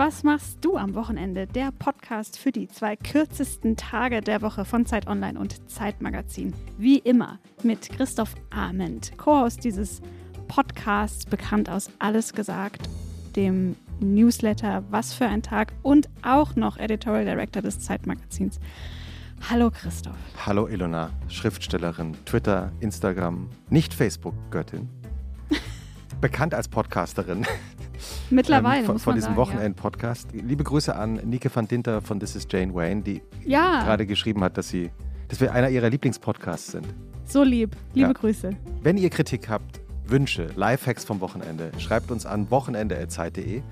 was machst du am Wochenende? Der Podcast für die zwei kürzesten Tage der Woche von Zeit Online und Zeitmagazin. Wie immer mit Christoph Arment, Co-Host dieses Podcasts, bekannt aus Alles gesagt, dem Newsletter Was für ein Tag und auch noch Editorial Director des Zeitmagazins. Hallo Christoph. Hallo Ilona, Schriftstellerin, Twitter, Instagram, nicht Facebook-Göttin. Bekannt als Podcasterin. Mittlerweile. ähm, von, von diesem Wochenend-Podcast. Liebe Grüße an Nike van Dinter von This is Jane Wayne, die Ja, ja gerade geschrieben hat, dass sie, dass wir einer ihrer Lieblingspodcasts sind. so lieb. Liebe Ja. Grüße. Wenn ihr Kritik habt, Wünsche, Lifehacks vom Wochenende, schreibt uns an wochenende.zeit.de.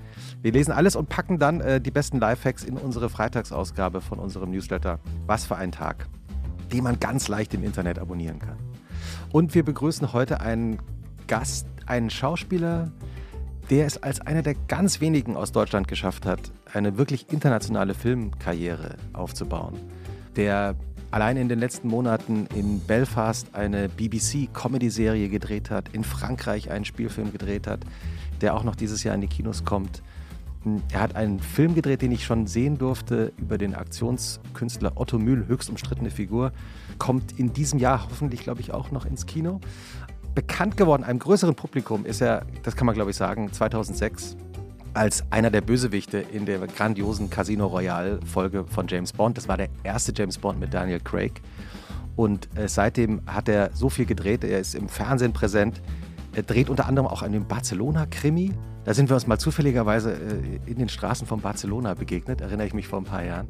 Wir lesen alles und packen dann äh, die besten Lifehacks in unsere Freitagsausgabe von unserem Newsletter Was für ein Tag, den man ganz leicht im Internet abonnieren kann. Und wir begrüßen heute einen Gast, einen Schauspieler, der es als einer der ganz wenigen aus Deutschland geschafft hat, eine wirklich internationale Filmkarriere aufzubauen. Der allein in den letzten Monaten in Belfast eine BBC-Comedy-Serie gedreht hat, in Frankreich einen Spielfilm gedreht hat, der auch noch dieses Jahr in die Kinos kommt. Er hat einen Film gedreht, den ich schon sehen durfte, über den Aktionskünstler Otto Mühl, höchst umstrittene Figur. Kommt in diesem Jahr hoffentlich, glaube ich, auch noch ins Kino. Bekannt geworden, einem größeren Publikum, ist er, das kann man glaube ich sagen, 2006 als einer der Bösewichte in der grandiosen Casino Royale-Folge von James Bond. Das war der erste James Bond mit Daniel Craig. Und äh, seitdem hat er so viel gedreht. Er ist im Fernsehen präsent. Er dreht unter anderem auch einen Barcelona-Krimi. Da sind wir uns mal zufälligerweise äh, in den Straßen von Barcelona begegnet, erinnere ich mich vor ein paar Jahren.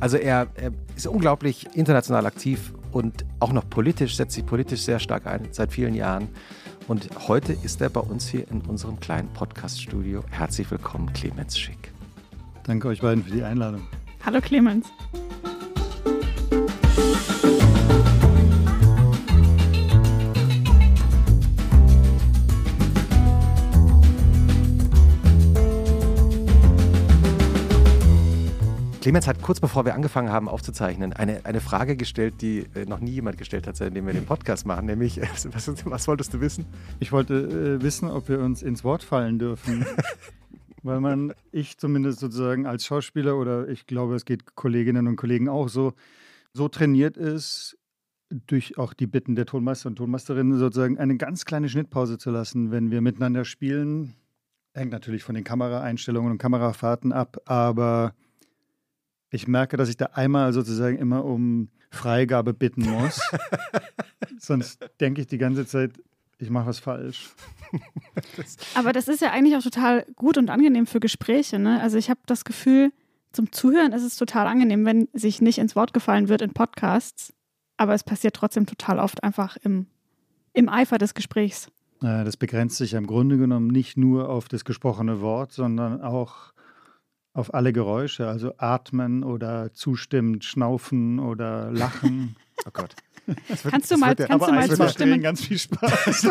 Also er, er ist unglaublich international aktiv und auch noch politisch, setzt sich politisch sehr stark ein, seit vielen Jahren. Und heute ist er bei uns hier in unserem kleinen Podcast-Studio. Herzlich willkommen, Clemens Schick. Danke euch beiden für die Einladung. Hallo Clemens. Clemens hat kurz bevor wir angefangen haben aufzuzeichnen, eine, eine Frage gestellt, die äh, noch nie jemand gestellt hat, seitdem wir den Podcast machen, nämlich, äh, was, was wolltest du wissen? Ich wollte äh, wissen, ob wir uns ins Wort fallen dürfen. Weil man, ich zumindest sozusagen als Schauspieler oder ich glaube, es geht Kolleginnen und Kollegen auch so, so trainiert ist, durch auch die Bitten der Tonmeister und Tonmeisterinnen sozusagen eine ganz kleine Schnittpause zu lassen, wenn wir miteinander spielen. Hängt natürlich von den Kameraeinstellungen und Kamerafahrten ab, aber ich merke, dass ich da einmal sozusagen immer um Freigabe bitten muss. Sonst denke ich die ganze Zeit, ich mache was falsch. Aber das ist ja eigentlich auch total gut und angenehm für Gespräche. Ne? Also ich habe das Gefühl, zum Zuhören ist es total angenehm, wenn sich nicht ins Wort gefallen wird in Podcasts. Aber es passiert trotzdem total oft einfach im, im Eifer des Gesprächs. Das begrenzt sich im Grunde genommen nicht nur auf das gesprochene Wort, sondern auch auf alle Geräusche, also atmen oder zustimmend schnaufen oder lachen. Oh Gott. Kannst du mal, wird ja- kannst du mal zustimmen, ganz viel Spaß.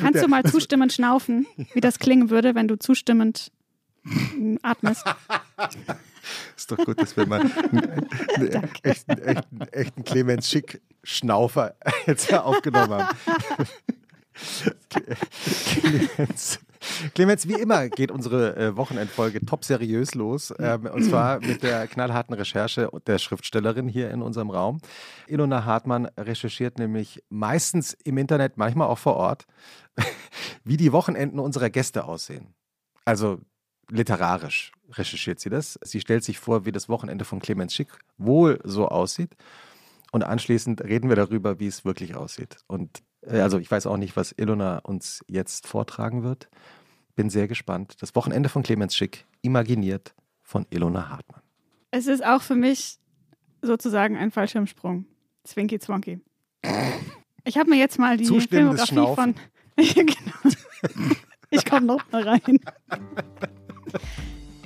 kannst du mal zustimmend schnaufen, wie das klingen würde, wenn du zustimmend mm, atmest? Ist doch gut, dass wir mal einen, einen echten, echten, echten Clemens Schick Schnaufer jetzt aufgenommen haben. Clemens, Clemens, wie immer geht unsere äh, Wochenendfolge top seriös los. Ähm, und zwar mit der knallharten Recherche der Schriftstellerin hier in unserem Raum. Ilona Hartmann recherchiert nämlich meistens im Internet, manchmal auch vor Ort, wie die Wochenenden unserer Gäste aussehen. Also literarisch recherchiert sie das. Sie stellt sich vor, wie das Wochenende von Clemens Schick wohl so aussieht. Und anschließend reden wir darüber, wie es wirklich aussieht. Und also ich weiß auch nicht, was Ilona uns jetzt vortragen wird. Bin sehr gespannt. Das Wochenende von Clemens Schick, imaginiert von Ilona Hartmann. Es ist auch für mich sozusagen ein Fallschirmsprung. Zwinky Zwonky. Ich habe mir jetzt mal die Filmografie von. Ja, genau. Ich komme noch mal rein.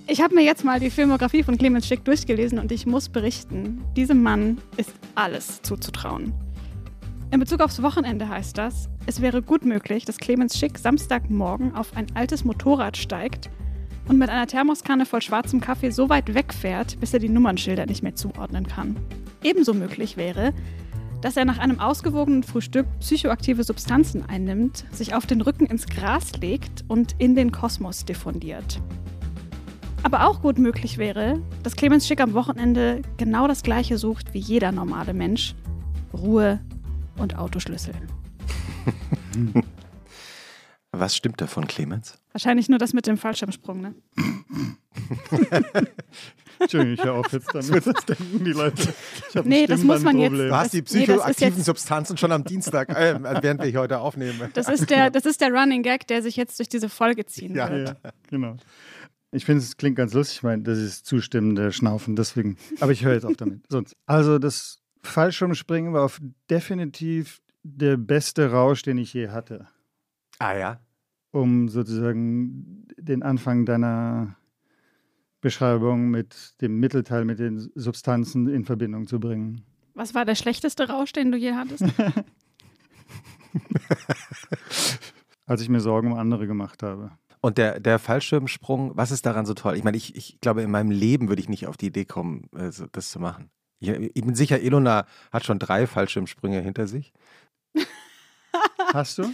Ich habe mir jetzt mal die Filmografie von Clemens Schick durchgelesen und ich muss berichten, diesem Mann ist alles zuzutrauen. In Bezug aufs Wochenende heißt das, es wäre gut möglich, dass Clemens Schick Samstagmorgen auf ein altes Motorrad steigt und mit einer Thermoskanne voll schwarzem Kaffee so weit wegfährt, bis er die Nummernschilder nicht mehr zuordnen kann. Ebenso möglich wäre, dass er nach einem ausgewogenen Frühstück psychoaktive Substanzen einnimmt, sich auf den Rücken ins Gras legt und in den Kosmos diffundiert. Aber auch gut möglich wäre, dass Clemens Schick am Wochenende genau das Gleiche sucht wie jeder normale Mensch. Ruhe und Autoschlüssel. Was stimmt davon, Clemens? Wahrscheinlich nur das mit dem Fallschirmsprung, ne? Entschuldigung, ich höre auf jetzt damit. Das denken die Leute. Ich Nee, das muss man jetzt- Du Das- hast die nee, psychoaktiven jetzt- Substanzen schon am Dienstag, äh, während wir hier heute aufnehmen. Das ist, der, das ist der Running Gag, der sich jetzt durch diese Folge ziehen Ja. wird. Ja, genau. Ich finde, es klingt ganz lustig. Ich meine, das ist zustimmende Schnaufen, deswegen. Aber ich höre jetzt auf damit. Sonst. Also, das Fallschirmspringen war auf definitiv der beste Rausch, den ich je hatte, Ah ja. um sozusagen den Anfang deiner Beschreibung mit dem Mittelteil, mit den Substanzen in Verbindung zu bringen. Was war der schlechteste Rausch, den du je hattest? Als ich mir Sorgen um andere gemacht habe. Und der, der Fallschirmsprung, was ist daran so toll? Ich meine, ich, ich glaube, in meinem Leben würde ich nicht auf die Idee kommen, äh, das zu machen. Ich, ich bin sicher, Ilona hat schon drei Fallschirmsprünge hinter sich. Hast du?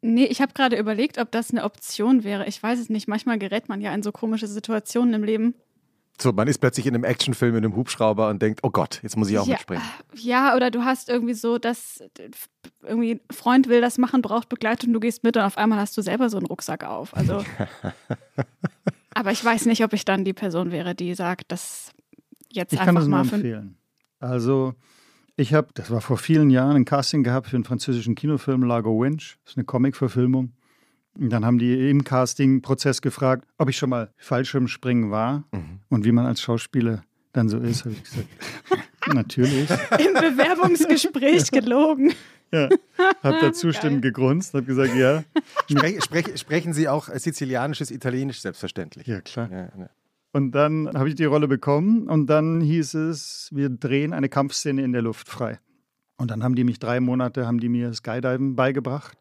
Nee, ich habe gerade überlegt, ob das eine Option wäre. Ich weiß es nicht. Manchmal gerät man ja in so komische Situationen im Leben. So, man ist plötzlich in einem Actionfilm in einem Hubschrauber und denkt, oh Gott, jetzt muss ich auch ja, mitspringen. Ja, oder du hast irgendwie so, dass irgendwie ein Freund will das machen, braucht Begleitung, du gehst mit und auf einmal hast du selber so einen Rucksack auf. Also, aber ich weiß nicht, ob ich dann die Person wäre, die sagt, das jetzt Ich kann einfach das nur mal für empfehlen. Also, ich habe, das war vor vielen Jahren, ein Casting gehabt für einen französischen Kinofilm Lago Winch. Das ist eine Comic-Verfilmung. Und dann haben die im Casting-Prozess gefragt, ob ich schon mal Fallschirmspringen war Mhm. und wie man als Schauspieler dann so ist. Habe ich gesagt, natürlich. im Bewerbungsgespräch gelogen. Ja, habe da zustimmend gegrunzt, habe gesagt, ja. Sprech, sprech, sprechen Sie auch Sizilianisches, Italienisch selbstverständlich? Ja, klar. Ja, ja. Und dann habe ich die Rolle bekommen und dann hieß es, wir drehen eine Kampfszene in der Luft frei. Und dann haben die mich drei Monate, haben die mir Skydiven beigebracht,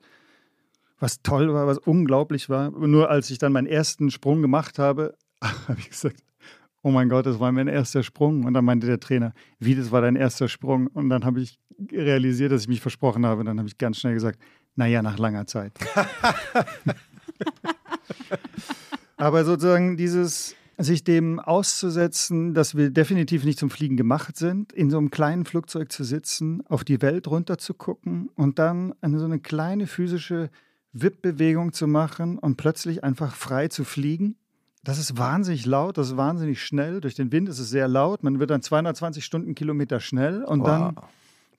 was toll war, was unglaublich war. Nur als ich dann meinen ersten Sprung gemacht habe, habe ich gesagt, oh mein Gott, das war mein erster Sprung. Und dann meinte der Trainer, wie, das war dein erster Sprung? Und dann habe ich realisiert, dass ich mich versprochen habe. Und dann habe ich ganz schnell gesagt, naja, nach langer Zeit. Aber sozusagen dieses, sich dem auszusetzen, dass wir definitiv nicht zum Fliegen gemacht sind, in so einem kleinen Flugzeug zu sitzen, auf die Welt runter zu gucken und dann eine, so eine kleine physische Wippbewegung zu machen und plötzlich einfach frei zu fliegen. Das ist wahnsinnig laut, das ist wahnsinnig schnell. Durch den Wind ist es sehr laut. Man wird dann 220 Stundenkilometer schnell und dann Wow.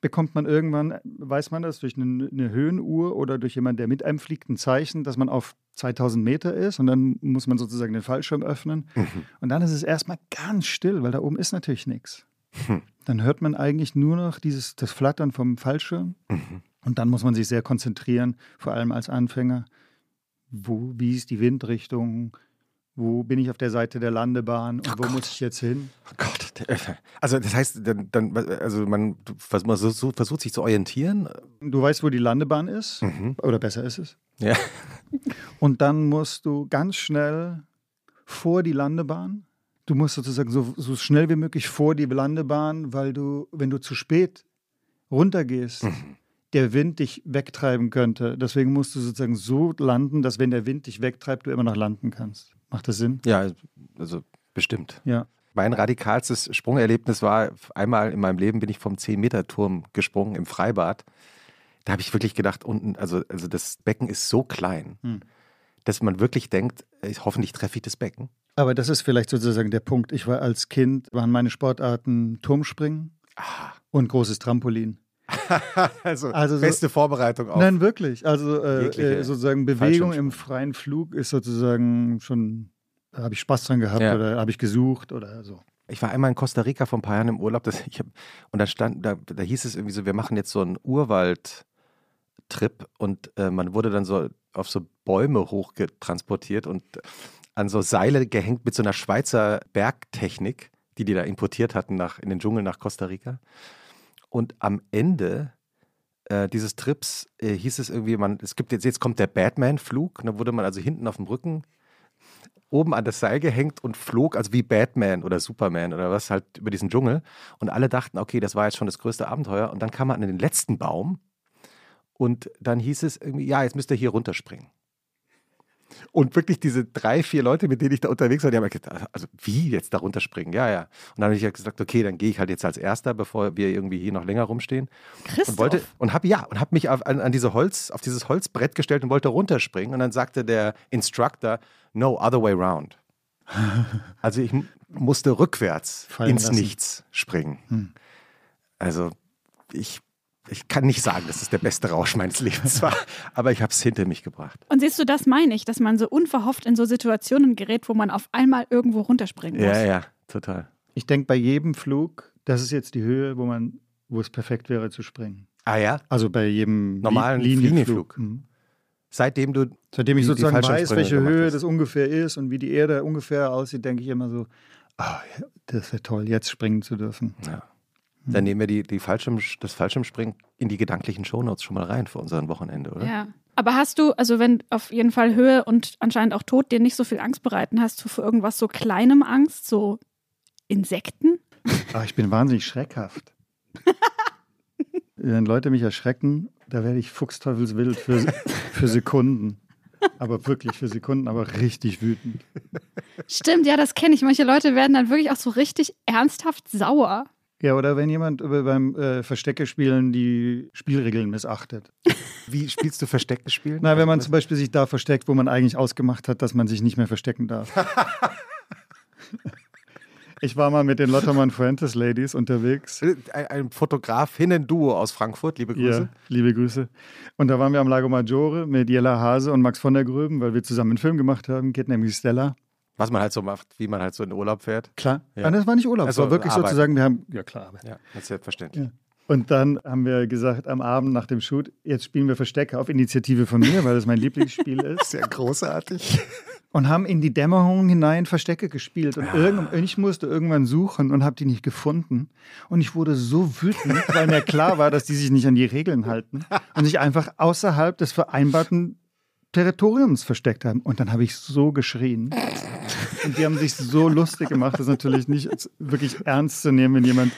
Bekommt man irgendwann, weiß man das, durch eine, eine Höhenuhr oder durch jemanden, der mit einem fliegt, ein Zeichen, dass man auf 2000 Meter ist und dann muss man sozusagen den Fallschirm öffnen. Und dann ist es erstmal ganz still, weil da oben ist natürlich nichts. Dann hört man eigentlich nur noch dieses, das Flattern vom Fallschirm und dann muss man sich sehr konzentrieren, vor allem als Anfänger. Wo, wie ist die Windrichtung? Wo bin ich auf der Seite der Landebahn und wo muss ich jetzt hin? Oh Gott. der- Also das heißt, dann, dann also man, man so- versucht sich zu orientieren. Du weißt, wo die Landebahn ist, oder besser ist es. Ja. Und dann musst du ganz schnell vor die Landebahn. Du musst sozusagen so, so schnell wie möglich vor die Landebahn, weil du, wenn du zu spät runtergehst, der Wind dich wegtreiben könnte. Deswegen musst du sozusagen so landen, dass wenn der Wind dich wegtreibt, du immer noch landen kannst. Macht das Sinn? Ja, also bestimmt. Ja. Mein radikalstes Sprungerlebnis war, einmal in meinem Leben bin ich vom 10-Meter-Turm gesprungen im Freibad. Da habe ich wirklich gedacht, unten, also, also das Becken ist so klein, Hm. dass man wirklich denkt, äh, hoffentlich treffe ich das Becken. Aber das ist vielleicht sozusagen der Punkt. Ich war als Kind, waren meine Sportarten Turmspringen Ah. und großes Trampolin. Also, Also so- beste Vorbereitung auf. Nein, wirklich. Also äh, äh, sozusagen Bewegung im freien Flug ist sozusagen schon, da habe ich Spaß dran gehabt Ja. oder habe ich gesucht oder so. Ich war einmal in Costa Rica vor ein paar Jahren im Urlaub das, ich hab, und da stand, da, da hieß es irgendwie so, wir machen jetzt so einen Urwald-Trip und äh, man wurde dann so auf so Bäume hochgetransportiert und an so Seile gehängt mit so einer Schweizer Bergtechnik, die die da importiert hatten nach, in den Dschungel nach Costa Rica. Und am Ende äh, dieses Trips äh, hieß es irgendwie, man, es gibt jetzt, jetzt kommt der Batman-Flug. Da wurde man also hinten auf dem Rücken oben an das Seil gehängt und flog, also wie Batman oder Superman oder was, halt über diesen Dschungel. Und alle dachten, okay, das war jetzt schon das größte Abenteuer. Und dann kam man an den letzten Baum und dann hieß es irgendwie, ja, jetzt müsst ihr hier runterspringen. Und wirklich diese drei, vier Leute, mit denen ich da unterwegs war, die haben halt gesagt, also wie jetzt da runterspringen? Ja, ja. Und dann habe ich halt gesagt, okay, dann gehe ich halt jetzt als Erster, bevor wir irgendwie hier noch länger rumstehen. Christoph. Und wollte und habe ja und habe mich auf, an, an diese Holz, auf dieses Holzbrett gestellt und wollte runterspringen. Und dann sagte der Instructor, no, other way round. Also ich musste rückwärts Fallen ins lassen. Nichts springen. Hm. Also ich, ich kann nicht sagen, dass es der beste Rausch meines Lebens war, aber ich habe es hinter mich gebracht. Und siehst du, das meine ich, dass man so unverhofft in so Situationen gerät, wo man auf einmal irgendwo runterspringen muss. Ja, ja, total. Ich denke bei jedem Flug, das ist jetzt die Höhe, wo man, wo es perfekt wäre zu springen. Ah ja, Also bei jedem Normalen Li- Linienflug. Mhm. seitdem du Seitdem ich Die- die sozusagen weiß, Fallschirmspringer welche Höhe hast. das ungefähr ist und wie die Erde ungefähr aussieht, denke ich immer so, ah, ja, das wäre toll, jetzt springen zu dürfen. Ja. Dann nehmen wir die, die Fallschirm, das Fallschirmspringen in die gedanklichen Shownotes schon mal rein für unseren Wochenende, oder? Ja. Aber hast du, also wenn auf jeden Fall Höhe und anscheinend auch Tod dir nicht so viel Angst bereiten, hast du für irgendwas so kleinem Angst, so Insekten? Ah, ich bin wahnsinnig schreckhaft. Wenn Leute mich erschrecken, da werde ich fuchsteufelswild für, für Sekunden. Aber wirklich für Sekunden, aber richtig wütend. Stimmt, ja, das kenne ich. Manche Leute werden dann wirklich auch so richtig ernsthaft sauer. Ja, oder wenn jemand beim äh, Verstecke spielen die Spielregeln missachtet. Wie spielst du Verstecken spielen? Na, wenn man zum Beispiel sich da versteckt, wo man eigentlich ausgemacht hat, dass man sich nicht mehr verstecken darf. Ich war mal mit den Lottermann Fuentes Ladies unterwegs. ein, ein Fotografinnen-Duo aus Frankfurt, liebe Grüße. Ja, liebe Grüße. Und da waren wir am Lago Maggiore mit Jella Hase und Max von der Gröben, weil wir zusammen einen Film gemacht haben, geht nämlich Stella. Was man halt so macht, wie man halt so in Urlaub fährt. Klar. Ja. Ja. das war nicht Urlaub, Also es war wirklich Arbeit. sozusagen, wir haben, ja klar, Arbeit. Ja, das ist selbstverständlich. Ja. Und dann haben wir gesagt, am Abend nach dem Shoot, jetzt spielen wir Verstecke auf Initiative von mir, weil das mein Lieblingsspiel ist. Sehr großartig. Und haben in die Dämmerung hinein Verstecke gespielt. Und irgend, ich musste irgendwann suchen und habe die nicht gefunden. Und ich wurde so wütend, weil mir klar war, dass die sich nicht an die Regeln halten und sich einfach außerhalb des vereinbarten Territoriums versteckt haben. Und dann habe ich so geschrien. Und die haben sich so lustig gemacht, das ist natürlich nicht wirklich ernst zu nehmen, wenn jemand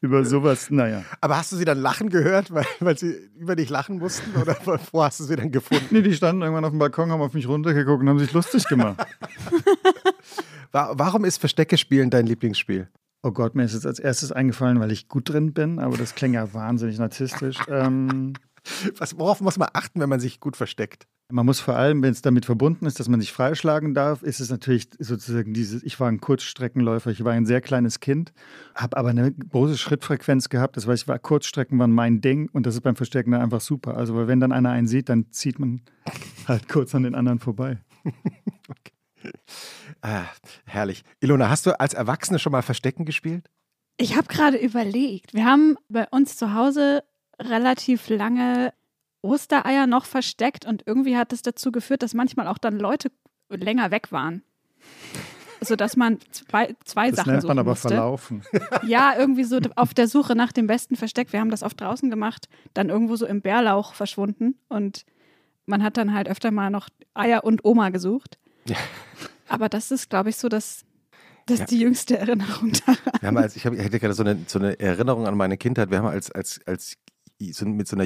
über sowas, naja. Aber hast du sie dann lachen gehört, weil, weil sie über dich lachen mussten? Oder wo hast du sie dann gefunden? Nee, die standen irgendwann auf dem Balkon, haben auf mich runtergeguckt und haben sich lustig gemacht. Wa- Warum ist Verstecke spielen dein Lieblingsspiel? Oh Gott, mir ist jetzt als erstes eingefallen, weil ich gut drin bin, aber das klingt ja wahnsinnig narzisstisch. Ähm, Was, worauf muss man achten, wenn man sich gut versteckt? Man muss vor allem, wenn es damit verbunden ist, dass man sich freischlagen darf, ist es natürlich sozusagen dieses, ich war ein Kurzstreckenläufer, ich war ein sehr kleines Kind, habe aber eine große Schrittfrequenz gehabt, das heißt, ich war, Kurzstrecken waren mein Ding und das ist beim Verstecken dann einfach super. Also weil wenn dann einer einen sieht, dann zieht man halt kurz an den anderen vorbei. Ah, herrlich. Ilona, hast du als Erwachsene schon mal Verstecken gespielt? Ich habe gerade überlegt, wir haben bei uns zu Hause relativ lange Ostereier noch versteckt und irgendwie hat es dazu geführt, dass manchmal auch dann Leute länger weg waren. Sodass man zwei, zwei Das Sachen nennt man aber musste. verlaufen. Ja, irgendwie so auf der Suche nach dem besten Versteck. Wir haben das oft draußen gemacht, dann irgendwo so im Bärlauch verschwunden und man hat dann halt öfter mal noch Eier und Oma gesucht. Ja. Aber das ist, glaube ich, so das, das Ja. ist die jüngste Erinnerung daran. Wir haben als, ich, hab, ich hatte gerade so eine, so eine Erinnerung an meine Kindheit. Wir haben als, als, als so mit so einer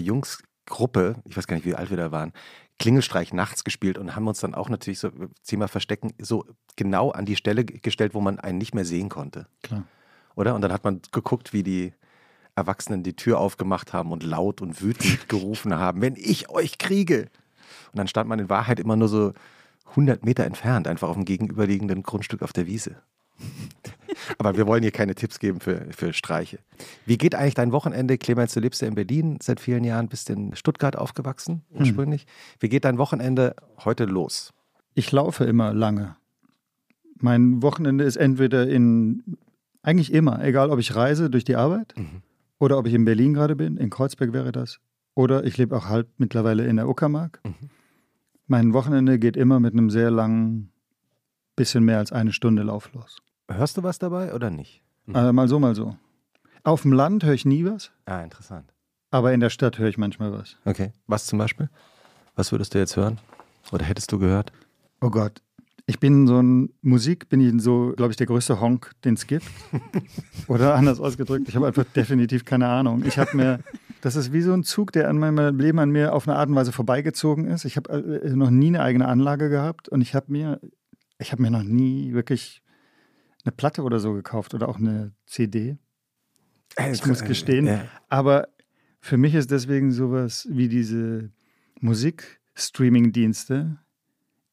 Jungsgruppe, ich weiß gar nicht, wie alt wir da waren, Klingelstreich nachts gespielt und haben uns dann auch natürlich so Thema Verstecken so genau an die Stelle gestellt, wo man einen nicht mehr sehen konnte. Klar. Oder? Und dann hat man geguckt, wie die Erwachsenen die Tür aufgemacht haben und laut und wütend gerufen haben, wenn ich euch kriege. Und dann stand man in Wahrheit immer nur so 100 Meter entfernt, einfach auf dem gegenüberliegenden Grundstück auf der Wiese. Aber wir wollen hier keine Tipps geben für, für Streiche. Wie geht eigentlich dein Wochenende? Clemens, du lebst ja in Berlin seit vielen Jahren, bist in Stuttgart aufgewachsen ursprünglich. Wie geht dein Wochenende heute los? Ich laufe immer lange. Mein Wochenende ist entweder in, eigentlich immer, egal ob ich reise durch die Arbeit Mhm. oder ob ich in Berlin gerade bin, in Kreuzberg wäre das, oder ich lebe auch halb mittlerweile in der Uckermark. Mhm. Mein Wochenende geht immer mit einem sehr langen, bisschen mehr als eine Stunde Lauf los. Hörst du was dabei oder nicht? Also mal so, mal so. Auf dem Land höre ich nie was, Ah, interessant. aber in der Stadt höre ich manchmal was. Okay. Was zum Beispiel? Was würdest du jetzt hören? Oder hättest du gehört? Oh Gott. Ich bin so ein Musik, bin ich so, glaube ich, der größte Honk, den es gibt. Oder anders ausgedrückt, ich habe einfach definitiv keine Ahnung. Ich habe mir Das ist wie so ein Zug, der an meinem Leben an mir auf eine Art und Weise vorbeigezogen ist. Ich habe äh, noch nie eine eigene Anlage gehabt und ich habe mir, ich habe mir noch nie wirklich eine Platte oder so gekauft oder auch eine CD. Ich muss gestehen. Ja. Aber für mich ist deswegen sowas wie diese Musik-Streaming-Dienste,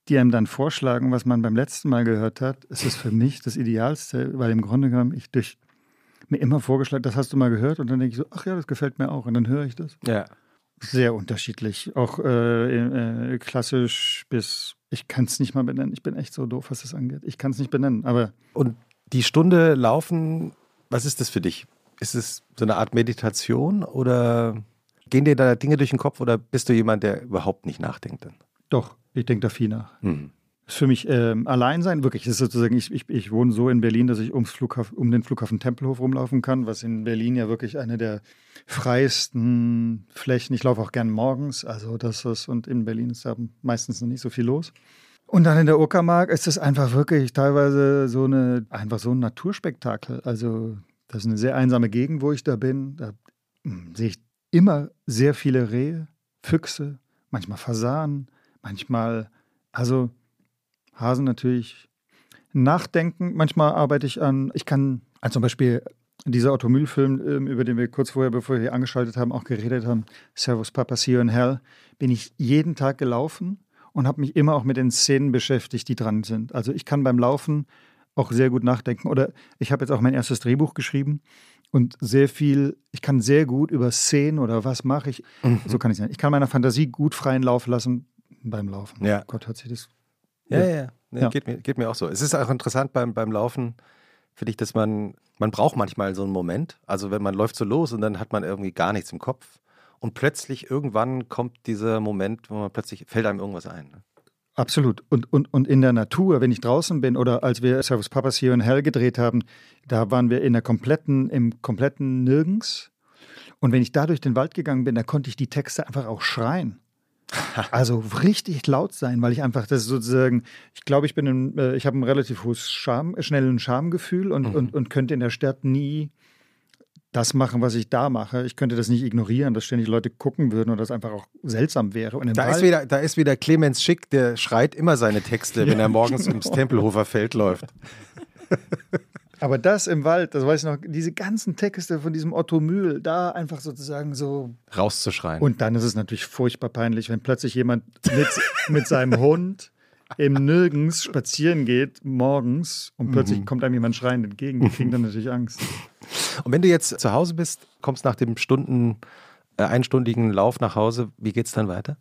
die einem dann vorschlagen, was man beim letzten Mal gehört hat. Es ist für mich das Idealste, weil im Grunde genommen ich durch mir immer vorgeschlagen, das hast du mal gehört und dann denke ich so, ach ja, das gefällt mir auch und dann höre ich das. Ja. Sehr unterschiedlich, auch äh, äh, klassisch bis, ich kann es nicht mal benennen. Ich bin echt so doof, was das angeht. Ich kann es nicht benennen, aber Und die Stunde laufen, was ist das für dich? Ist es so eine Art Meditation oder gehen dir da Dinge durch den Kopf oder bist du jemand, der überhaupt nicht nachdenkt? Dann? doch, ich denke da viel nach. Hm. Für mich ähm, allein sein, wirklich, das ist sozusagen, ich, ich, ich wohne so in Berlin, dass ich ums Flughafen, um den Flughafen Tempelhof rumlaufen kann, was in Berlin ja wirklich eine der freiesten Flächen. Ich laufe auch gern morgens, also das ist, und in Berlin ist da meistens noch nicht so viel los. Und dann in der Uckermark ist es einfach wirklich teilweise so eine, einfach so ein Naturspektakel. Also, das ist eine sehr einsame Gegend, wo ich da bin. Da hm, sehe ich immer sehr viele Rehe, Füchse, manchmal Fasanen, manchmal, also Hasen natürlich nachdenken. Manchmal arbeite ich an, ich kann, also zum Beispiel dieser Automühlfilm, ähm, über den wir kurz vorher, bevor wir hier angeschaltet haben, auch geredet haben, Servus Papa, See You in Hell, bin ich jeden Tag gelaufen und habe mich immer auch mit den Szenen beschäftigt, die dran sind. Also ich kann beim Laufen auch sehr gut nachdenken. Oder ich habe jetzt auch mein erstes Drehbuch geschrieben und sehr viel, ich kann sehr gut über Szenen oder was mache ich, Mhm. so kann ich sagen. Ich kann meiner Fantasie gut freien Lauf lassen beim Laufen. Ja. Gott hat sich das. Ja, Ja. ja. Nee, Ja. Geht, mir, geht mir auch so. Es ist auch interessant beim, beim Laufen, finde ich, dass man, man braucht manchmal so einen Moment. Also wenn man läuft so los und dann hat man irgendwie gar nichts im Kopf. Und plötzlich irgendwann kommt dieser Moment, wo man plötzlich fällt einem irgendwas ein. ne? Absolut. Und, und, und in der Natur, wenn ich draußen bin oder als wir Servus Papas hier in Hell gedreht haben, da waren wir in der kompletten, im kompletten Nirgends. Und wenn ich da durch den Wald gegangen bin, da konnte ich die Texte einfach auch schreien. Also richtig laut sein, weil ich einfach das sozusagen, ich glaube, ich bin ein, äh, ich habe ein relativ hohes Scham, schnellen Schamgefühl und, Mhm. und, und könnte in der Stadt nie das machen, was ich da mache. Ich könnte das nicht ignorieren, dass ständig Leute gucken würden und das einfach auch seltsam wäre. Da Wald, ist, wieder, da ist wieder Clemens Schick, der schreit immer seine Texte, wenn er morgens genau. ins Tempelhofer Feld läuft. Aber das im Wald, das weiß ich noch, diese ganzen Texte von diesem Otto Mühl, da einfach sozusagen so. Rauszuschreien. Und dann ist es natürlich furchtbar peinlich, wenn plötzlich jemand mit, mit seinem Hund im Nirgends spazieren geht, morgens, und plötzlich kommt einem jemand schreiend entgegen. Die kriegen dann natürlich Angst. Und wenn du jetzt zu Hause bist, kommst nach dem Stunden, äh, einstündigen Lauf nach Hause, wie geht's dann weiter?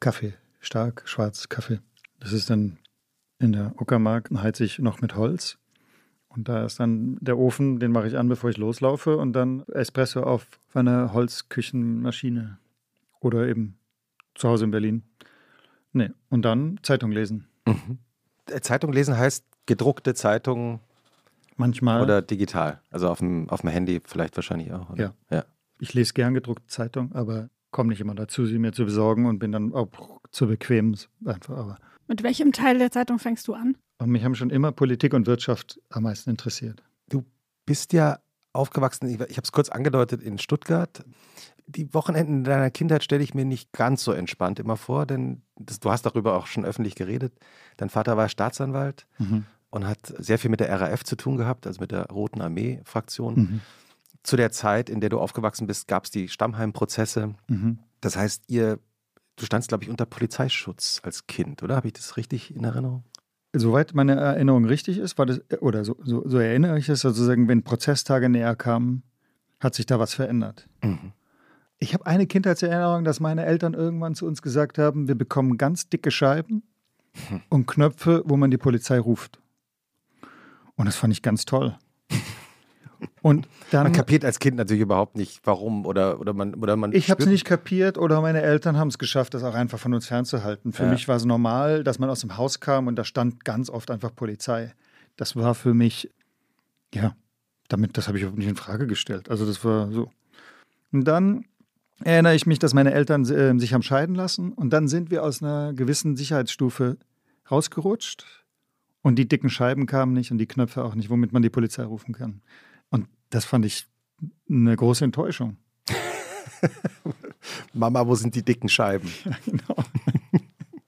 Kaffee, stark, schwarz, Kaffee. Das ist dann in der Uckermark, heiz ich noch mit Holz. Und da ist dann der Ofen, den mache ich an, bevor ich loslaufe. Und dann Espresso auf einer Holzküchenmaschine. Oder eben zu Hause in Berlin. Nee, und dann Zeitung lesen. Äh, Zeitung lesen heißt gedruckte Zeitung Manchmal. oder digital. Also auf dem, auf dem Handy vielleicht wahrscheinlich auch. Oder? Ja. ja. Ich lese gern gedruckte Zeitung, aber komme nicht immer dazu, sie mir zu besorgen und bin dann auch zu bequem. Einfach, aber. Mit welchem Teil der Zeitung fängst du an? Und mich haben schon immer Politik und Wirtschaft am meisten interessiert. Du bist ja aufgewachsen, ich, ich habe es kurz angedeutet, in Stuttgart. Die Wochenenden deiner Kindheit stelle ich mir nicht ganz so entspannt immer vor, denn das, du hast darüber auch schon öffentlich geredet. Dein Vater war Staatsanwalt Mhm. und hat sehr viel mit der RAF zu tun gehabt, also mit der Roten Armee-Fraktion. Mhm. Zu der Zeit, in der du aufgewachsen bist, gab es die Stammheim-Prozesse. Mhm. Das heißt, ihr, du standst, glaube ich, unter Polizeischutz als Kind, oder? Habe ich das richtig in Erinnerung? Soweit meine Erinnerung richtig ist, war das, oder so, so, so erinnere ich es sozusagen, wenn Prozesstage näher kamen, hat sich da was verändert. Mhm. Ich habe eine Kindheitserinnerung, dass meine Eltern irgendwann zu uns gesagt haben, wir bekommen ganz dicke Scheiben und Knöpfe, wo man die Polizei ruft. Und das fand ich ganz toll. Und dann, Man kapiert als Kind natürlich überhaupt nicht, warum oder, oder man. Oder man ich habe es nicht kapiert oder meine Eltern haben es geschafft, das auch einfach von uns fernzuhalten. Für Ja. mich war es normal, dass man aus dem Haus kam und da stand ganz oft einfach Polizei. Das war für mich, ja, damit, das habe ich überhaupt nicht in Frage gestellt. Also das war so. Und dann erinnere ich mich, dass meine Eltern äh, sich haben scheiden lassen und dann sind wir aus einer gewissen Sicherheitsstufe rausgerutscht und die dicken Scheiben kamen nicht und die Knöpfe auch nicht, womit man die Polizei rufen kann. Das fand ich eine große Enttäuschung. Mama, wo sind die dicken Scheiben? Ja, genau.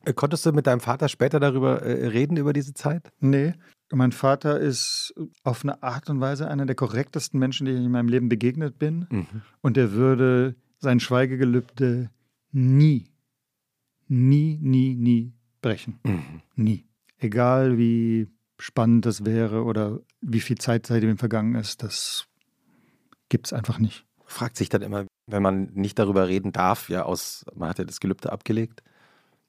Äh, Konntest du mit deinem Vater später darüber äh, reden, über diese Zeit? Nee. Mein Vater ist auf eine Art und Weise einer der korrektesten Menschen, die ich in meinem Leben begegnet bin. Mhm. Und er würde sein Schweigegelübde nie, nie, nie, nie brechen. Mhm. Nie. Egal wie spannend das wäre oder wie viel Zeit seitdem vergangen ist, das gibt es einfach nicht. Fragt sich dann immer, wenn man nicht darüber reden darf, ja, aus, man hat ja das Gelübde abgelegt,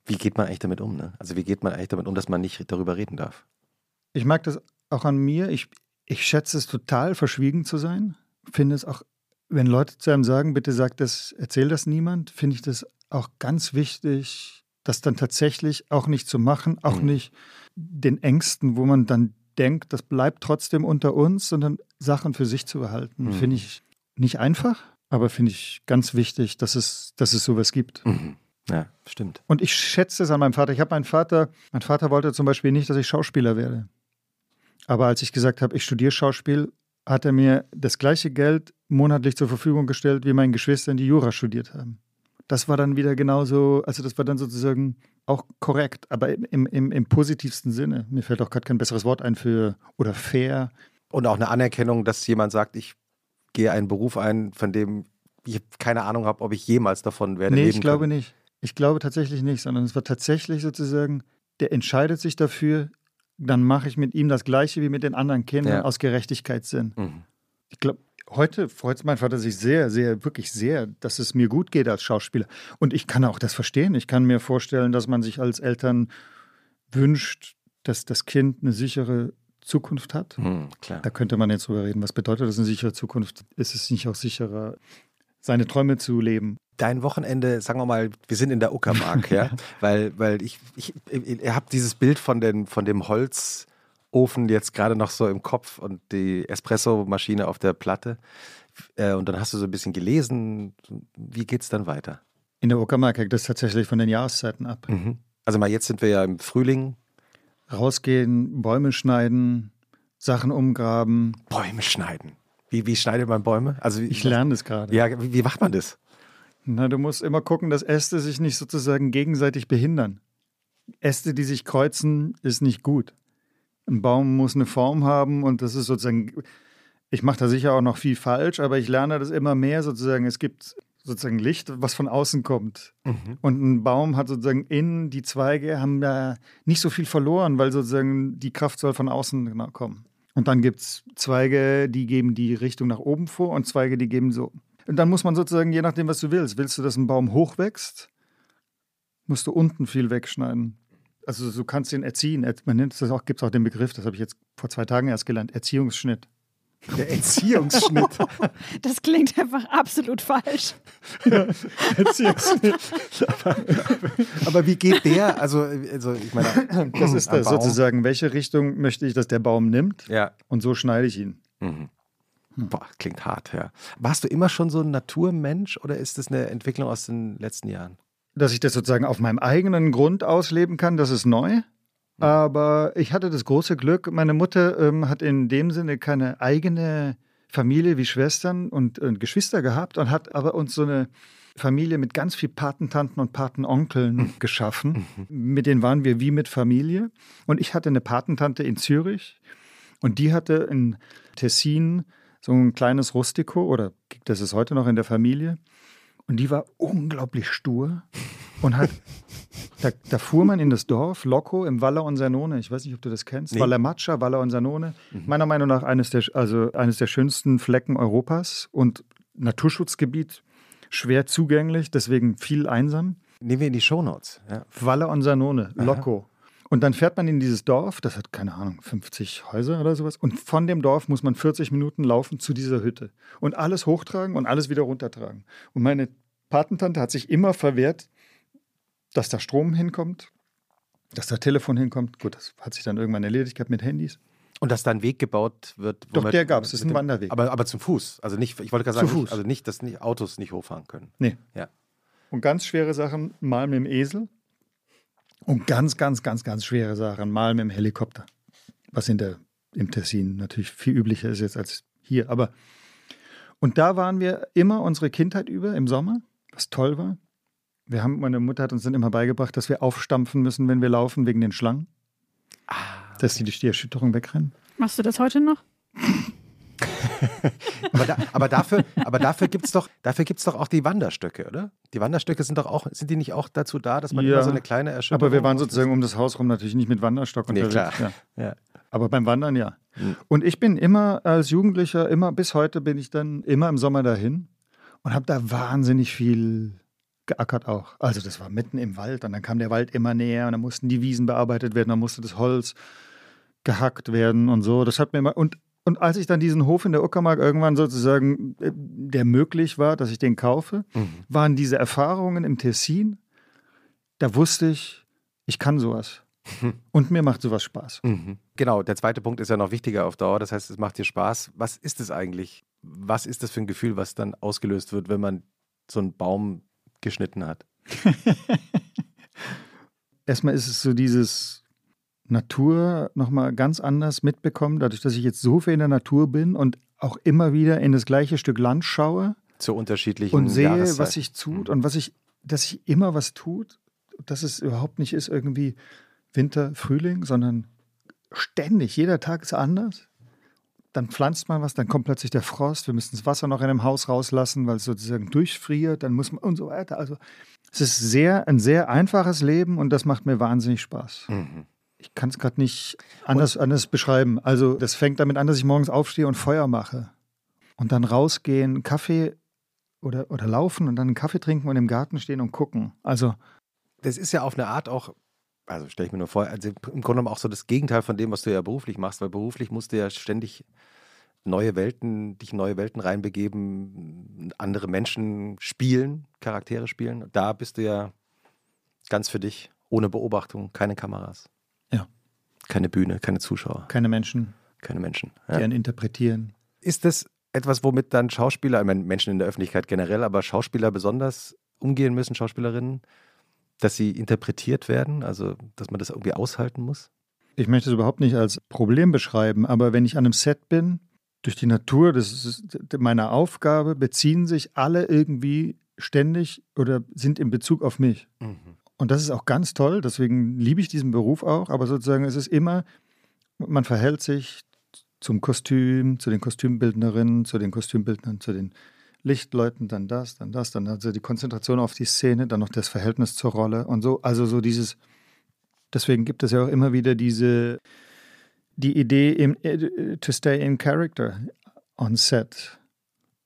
wie geht man eigentlich damit um? Ne? Also wie geht man eigentlich damit um, dass man nicht darüber reden darf? Ich mag das auch an mir. Ich, ich schätze es total, verschwiegen zu sein. Finde es auch, wenn Leute zu einem sagen, bitte sag das, erzähl das niemand, finde ich das auch ganz wichtig, das dann tatsächlich auch nicht zu machen, auch Mhm. nicht den Ängsten, wo man dann denkt, das bleibt trotzdem unter uns, sondern Sachen für sich zu behalten. Mhm. Finde ich nicht einfach, aber finde ich ganz wichtig, dass es, dass es sowas gibt. Mhm. Ja, stimmt. Und ich schätze es an meinem Vater. Ich habe meinen Vater, mein Vater wollte zum Beispiel nicht, dass ich Schauspieler werde. Aber als ich gesagt habe, ich studiere Schauspiel, hat er mir das gleiche Geld monatlich zur Verfügung gestellt, wie meine Geschwister, die Jura studiert haben. Das war dann wieder genauso, also das war dann sozusagen auch korrekt, aber im, im, im positivsten Sinne. Mir fällt auch gerade kein besseres Wort ein für, oder fair. Und auch eine Anerkennung, dass jemand sagt, ich gehe einen Beruf ein, von dem ich keine Ahnung habe, ob ich jemals davon werde nee, leben ich glaube können. nicht. Ich glaube tatsächlich nicht, sondern es war tatsächlich sozusagen, der entscheidet sich dafür, dann mache ich mit ihm das Gleiche wie mit den anderen Kindern Ja. aus Gerechtigkeitssinn. Mhm. Ich glaube, heute freut mein Vater sich sehr, sehr, wirklich sehr, dass es mir gut geht als Schauspieler. Und ich kann auch das verstehen. Ich kann mir vorstellen, dass man sich als Eltern wünscht, dass das Kind eine sichere Zukunft hat. Klar. Da könnte man jetzt drüber reden. Was bedeutet das eine sichere Zukunft? Ist es nicht auch sicherer, seine Träume zu leben? Dein Wochenende, sagen wir mal, wir sind in der Uckermark, ja, weil, weil ich, ich, ihr habt dieses Bild von, den, von dem Holzofen jetzt gerade noch so im Kopf und die Espresso-Maschine auf der Platte. Äh, und dann hast du so ein bisschen gelesen. Wie geht's dann weiter? In der Uckermark hängt das tatsächlich von den Jahreszeiten ab. Mhm. Also mal jetzt sind wir ja im Frühling. Rausgehen, Bäume schneiden, Sachen umgraben. Bäume schneiden. Wie, wie schneidet man Bäume? Also wie- Ich lerne das gerade. Ja, wie, wie macht man das? Na, du musst immer gucken, dass Äste sich nicht sozusagen gegenseitig behindern. Äste, die sich kreuzen, ist nicht gut. Ein Baum muss eine Form haben und das ist sozusagen, ich mache da sicher auch noch viel falsch, aber ich lerne das immer mehr sozusagen. Es gibt sozusagen Licht, was von außen kommt. Und ein Baum hat sozusagen innen, die Zweige haben da nicht so viel verloren, weil sozusagen die Kraft soll von außen kommen. Und dann gibt es Zweige, die geben die Richtung nach oben vor und Zweige, die geben so. Und dann muss man sozusagen, je nachdem, was du willst, willst du, dass ein Baum hoch wächst, musst du unten viel wegschneiden. Also du kannst ihn erziehen. Er- Man nennt es auch, gibt es auch den Begriff, das habe ich jetzt vor zwei Tagen erst gelernt, Erziehungsschnitt. Der Erziehungsschnitt. Das klingt einfach absolut falsch. Erziehungsschnitt. Aber wie geht der? Also, also ich meine, Das ist das Baum. sozusagen. Welche Richtung möchte ich, dass der Baum nimmt? Ja. Und so schneide ich ihn. Mhm. Boah, klingt hart, ja. Warst du immer schon so ein Naturmensch oder ist das eine Entwicklung aus den letzten Jahren? Dass ich das sozusagen auf meinem eigenen Grund ausleben kann, das ist neu. Aber ich hatte das große Glück, meine Mutter ähm, hat in dem Sinne keine eigene Familie wie Schwestern und, und Geschwister gehabt und hat aber uns so eine Familie mit ganz viel Patentanten und Patenonkeln geschaffen. Mit denen waren wir wie mit Familie. Und ich hatte eine Patentante in Zürich und die hatte in Tessin so ein kleines Rustico oder das ist heute noch in der Familie. Und die war unglaublich stur und hat, da, da fuhr man in das Dorf, Loco im Valle Onsanone. Ich weiß nicht, ob du das kennst. Nee. Valle Maccia, Valle Onsanone. Meiner Meinung nach eines der, also eines der schönsten Flecken Europas und Naturschutzgebiet, schwer zugänglich, deswegen viel einsam. Nehmen wir in die Shownotes. Ja. Valle Onsanone, Loco. Und dann fährt man in dieses Dorf, das hat keine Ahnung, 50 Häuser oder sowas. Und von dem Dorf muss man 40 Minuten laufen zu dieser Hütte. Und alles hochtragen und alles wieder runtertragen. Und meine Patentante hat sich immer verwehrt, dass da Strom hinkommt, dass da Telefon hinkommt. Gut, das hat sich dann irgendwann erledigt gehabt mit Handys. Und dass da ein Weg gebaut wird. Doch, man- der gab's, das ist ein Wanderweg. Aber, aber zum Fuß. Also nicht, ich wollte gerade Zu sagen, Fuß. Nicht, also nicht, dass nicht Autos nicht hochfahren können. Nee. Ja. Und ganz schwere Sachen mal mit dem Esel. Und ganz, ganz, ganz, ganz schwere Sachen mal mit dem Helikopter. Was in der, im Tessin natürlich viel üblicher ist jetzt als hier. Aber Und da waren wir immer unsere Kindheit über im Sommer, was toll war. Wir haben, meine Mutter hat uns dann immer beigebracht, dass wir aufstampfen müssen, wenn wir laufen, wegen den Schlangen. Ah. Dass sie durch die Erschütterung wegrennen. Machst du das heute noch? aber, da, aber, dafür, aber dafür gibt es doch, doch auch die Wanderstöcke, oder? Die Wanderstöcke sind doch auch, sind die nicht auch dazu da, dass man ja, immer so eine kleine Erschütterung Aber wir waren sozusagen um das Haus rum natürlich nicht mit Wanderstock nee, unterwegs. Klar. Ja. ja. Aber beim Wandern ja. Mhm. Und ich bin immer als Jugendlicher, immer bis heute bin ich dann immer im Sommer dahin und habe da wahnsinnig viel geackert auch. Also das war mitten im Wald und dann kam der Wald immer näher und dann mussten die Wiesen bearbeitet werden, dann musste das Holz gehackt werden und so. Das hat mir immer und und als ich dann diesen Hof in der Uckermark irgendwann sozusagen, äh, der möglich war, dass ich den kaufe, mhm. waren diese Erfahrungen im Tessin, da wusste ich, ich kann sowas. Und mir macht sowas Spaß. Mhm. Genau, der zweite Punkt ist ja noch wichtiger auf Dauer. Das heißt, es macht dir Spaß. Was ist es eigentlich? Was ist das für ein Gefühl, was dann ausgelöst wird, wenn man so einen Baum geschnitten hat? Erstmal ist es so dieses Natur nochmal ganz anders mitbekommen, dadurch, dass ich jetzt so viel in der Natur bin und auch immer wieder in das gleiche Stück Land schaue. Zu unterschiedlichen Und sehe, was sich tut mhm. und was ich, dass sich immer was tut, dass es überhaupt nicht ist irgendwie Winter, Frühling, sondern ständig, jeder Tag ist anders. Dann pflanzt man was, dann kommt plötzlich der Frost, wir müssen das Wasser noch in einem Haus rauslassen, weil es sozusagen durchfriert, dann muss man und so weiter. Also es ist sehr, ein sehr einfaches Leben und das macht mir wahnsinnig Spaß. Mhm. Ich kann es gerade nicht anders, anders beschreiben. Also das fängt damit an, dass ich morgens aufstehe und Feuer mache. Und dann rausgehen, Kaffee oder, oder laufen und dann einen Kaffee trinken und im Garten stehen und gucken. Also. Das ist ja auf eine Art auch, also stelle ich mir nur vor, also im Grunde genommen auch so das Gegenteil von dem, was du ja beruflich machst, weil beruflich musst du ja ständig neue Welten, dich in neue Welten reinbegeben, andere Menschen spielen, Charaktere spielen. Da bist du ja ganz für dich, ohne Beobachtung, keine Kameras. Keine Bühne, keine Zuschauer. Keine Menschen. Keine Menschen. Ja. Die einen interpretieren. Ist das etwas, womit dann Schauspieler, ich meine Menschen in der Öffentlichkeit generell, aber Schauspieler besonders umgehen müssen, Schauspielerinnen, dass sie interpretiert werden, also dass man das irgendwie aushalten muss? Ich möchte es überhaupt nicht als Problem beschreiben, aber wenn ich an einem Set bin, durch die Natur, das ist meine Aufgabe, beziehen sich alle irgendwie ständig oder sind in Bezug auf mich. Mhm. Und das ist auch ganz toll, deswegen liebe ich diesen Beruf auch, aber sozusagen es ist immer, man verhält sich zum Kostüm, zu den Kostümbildnerinnen, zu den Kostümbildnern, zu den Lichtleuten, dann das, dann das, dann also die Konzentration auf die Szene, dann noch das Verhältnis zur Rolle und so. Also so dieses, deswegen gibt es ja auch immer wieder diese, die Idee, im, äh, to stay in character on set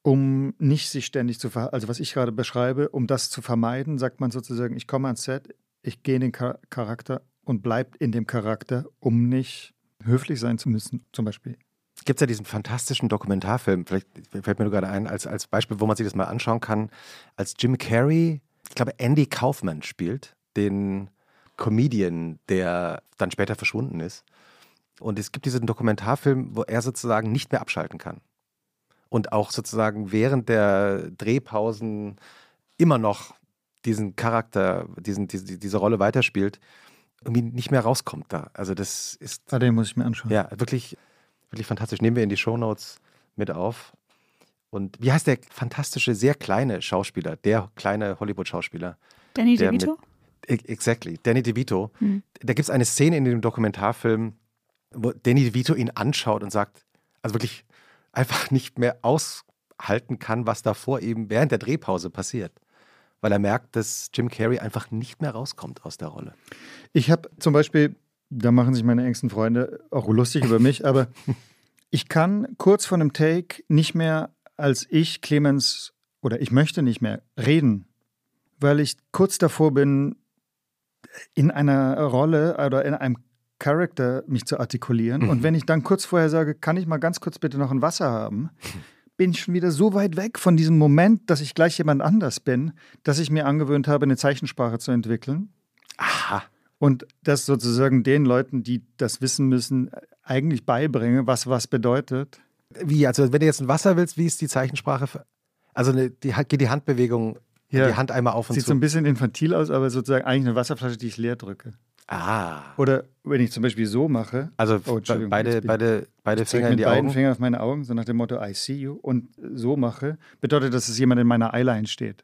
um nicht sich ständig zu ver also was ich gerade beschreibe, um das zu vermeiden, sagt man sozusagen, ich komme ans Set, ich gehe in den Char Charakter und bleibe in dem Charakter, um nicht höflich sein zu müssen, zum Beispiel. Gibt es ja diesen fantastischen Dokumentarfilm, vielleicht fällt mir nur gerade ein, als, als Beispiel, wo man sich das mal anschauen kann, als Jim Carrey, ich glaube, Andy Kaufman spielt, den Comedian, der dann später verschwunden ist. Und es gibt diesen Dokumentarfilm, wo er sozusagen nicht mehr abschalten kann und auch sozusagen während der Drehpausen immer noch diesen Charakter, diesen, diese, diese Rolle weiterspielt, irgendwie nicht mehr rauskommt da. Also das ist. Ah, den muss ich mir anschauen. Ja, wirklich, wirklich fantastisch. Nehmen wir in die Shownotes mit auf. Und wie heißt der fantastische, sehr kleine Schauspieler, der kleine Hollywood-Schauspieler? Danny DeVito? Exactly, Danny DeVito. Hm. Da gibt es eine Szene in dem Dokumentarfilm, wo Danny DeVito ihn anschaut und sagt, also wirklich einfach nicht mehr aushalten kann, was davor eben während der Drehpause passiert. Weil er merkt, dass Jim Carrey einfach nicht mehr rauskommt aus der Rolle. Ich habe zum Beispiel, da machen sich meine engsten Freunde auch lustig über mich, aber ich kann kurz vor einem Take nicht mehr als ich, Clemens, oder ich möchte nicht mehr reden, weil ich kurz davor bin, in einer Rolle oder in einem Character mich zu artikulieren. Mhm. Und wenn ich dann kurz vorher sage, kann ich mal ganz kurz bitte noch ein Wasser haben, bin ich schon wieder so weit weg von diesem Moment, dass ich gleich jemand anders bin, dass ich mir angewöhnt habe, eine Zeichensprache zu entwickeln. Aha. Und das sozusagen den Leuten, die das wissen müssen, eigentlich beibringe, was was bedeutet. Wie, also wenn du jetzt ein Wasser willst, wie ist die Zeichensprache? Für, also eine, die, geht die Handbewegung, ja. die Hand einmal auf und Sieht zu. so ein bisschen infantil aus, aber sozusagen eigentlich eine Wasserflasche, die ich leer drücke. Ah. Oder wenn ich zum Beispiel so mache, Also Oh, beide, beide, beide Finger in die beiden Augen. Fingern auf meine Augen, so nach dem Motto I see you und so mache, bedeutet, dass es jemand in meiner Eyeline steht.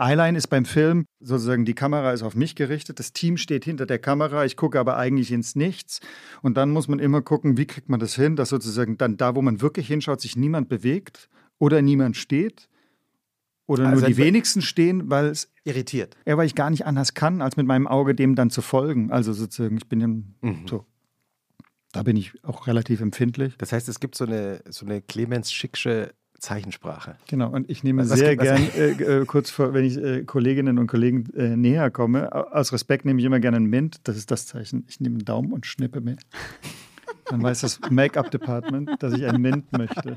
Eyeline ist beim Film sozusagen, die Kamera ist auf mich gerichtet, das Team steht hinter der Kamera, ich gucke aber eigentlich ins Nichts. Und dann muss man immer gucken, wie kriegt man das hin, dass sozusagen dann da, wo man wirklich hinschaut, sich niemand bewegt oder niemand steht. Oder Also nur die wenigsten stehen, weil es Irritiert. ja, weil ich gar nicht anders kann, als mit meinem Auge dem dann zu folgen. Also sozusagen, ich bin im, Mhm. so. Da bin ich auch relativ empfindlich. Das heißt, es gibt so eine, so eine Clemens Schicksche Zeichensprache. Genau, und ich nehme Was- sehr gibt- gern, äh, äh, kurz vor, wenn ich äh, Kolleginnen und Kollegen äh, näher komme, au- aus Respekt nehme ich immer gerne einen Mint. Das ist das Zeichen. Ich nehme einen Daumen und schnippe mir. Dann weiß das Make-up-Department, dass ich einen Mint möchte.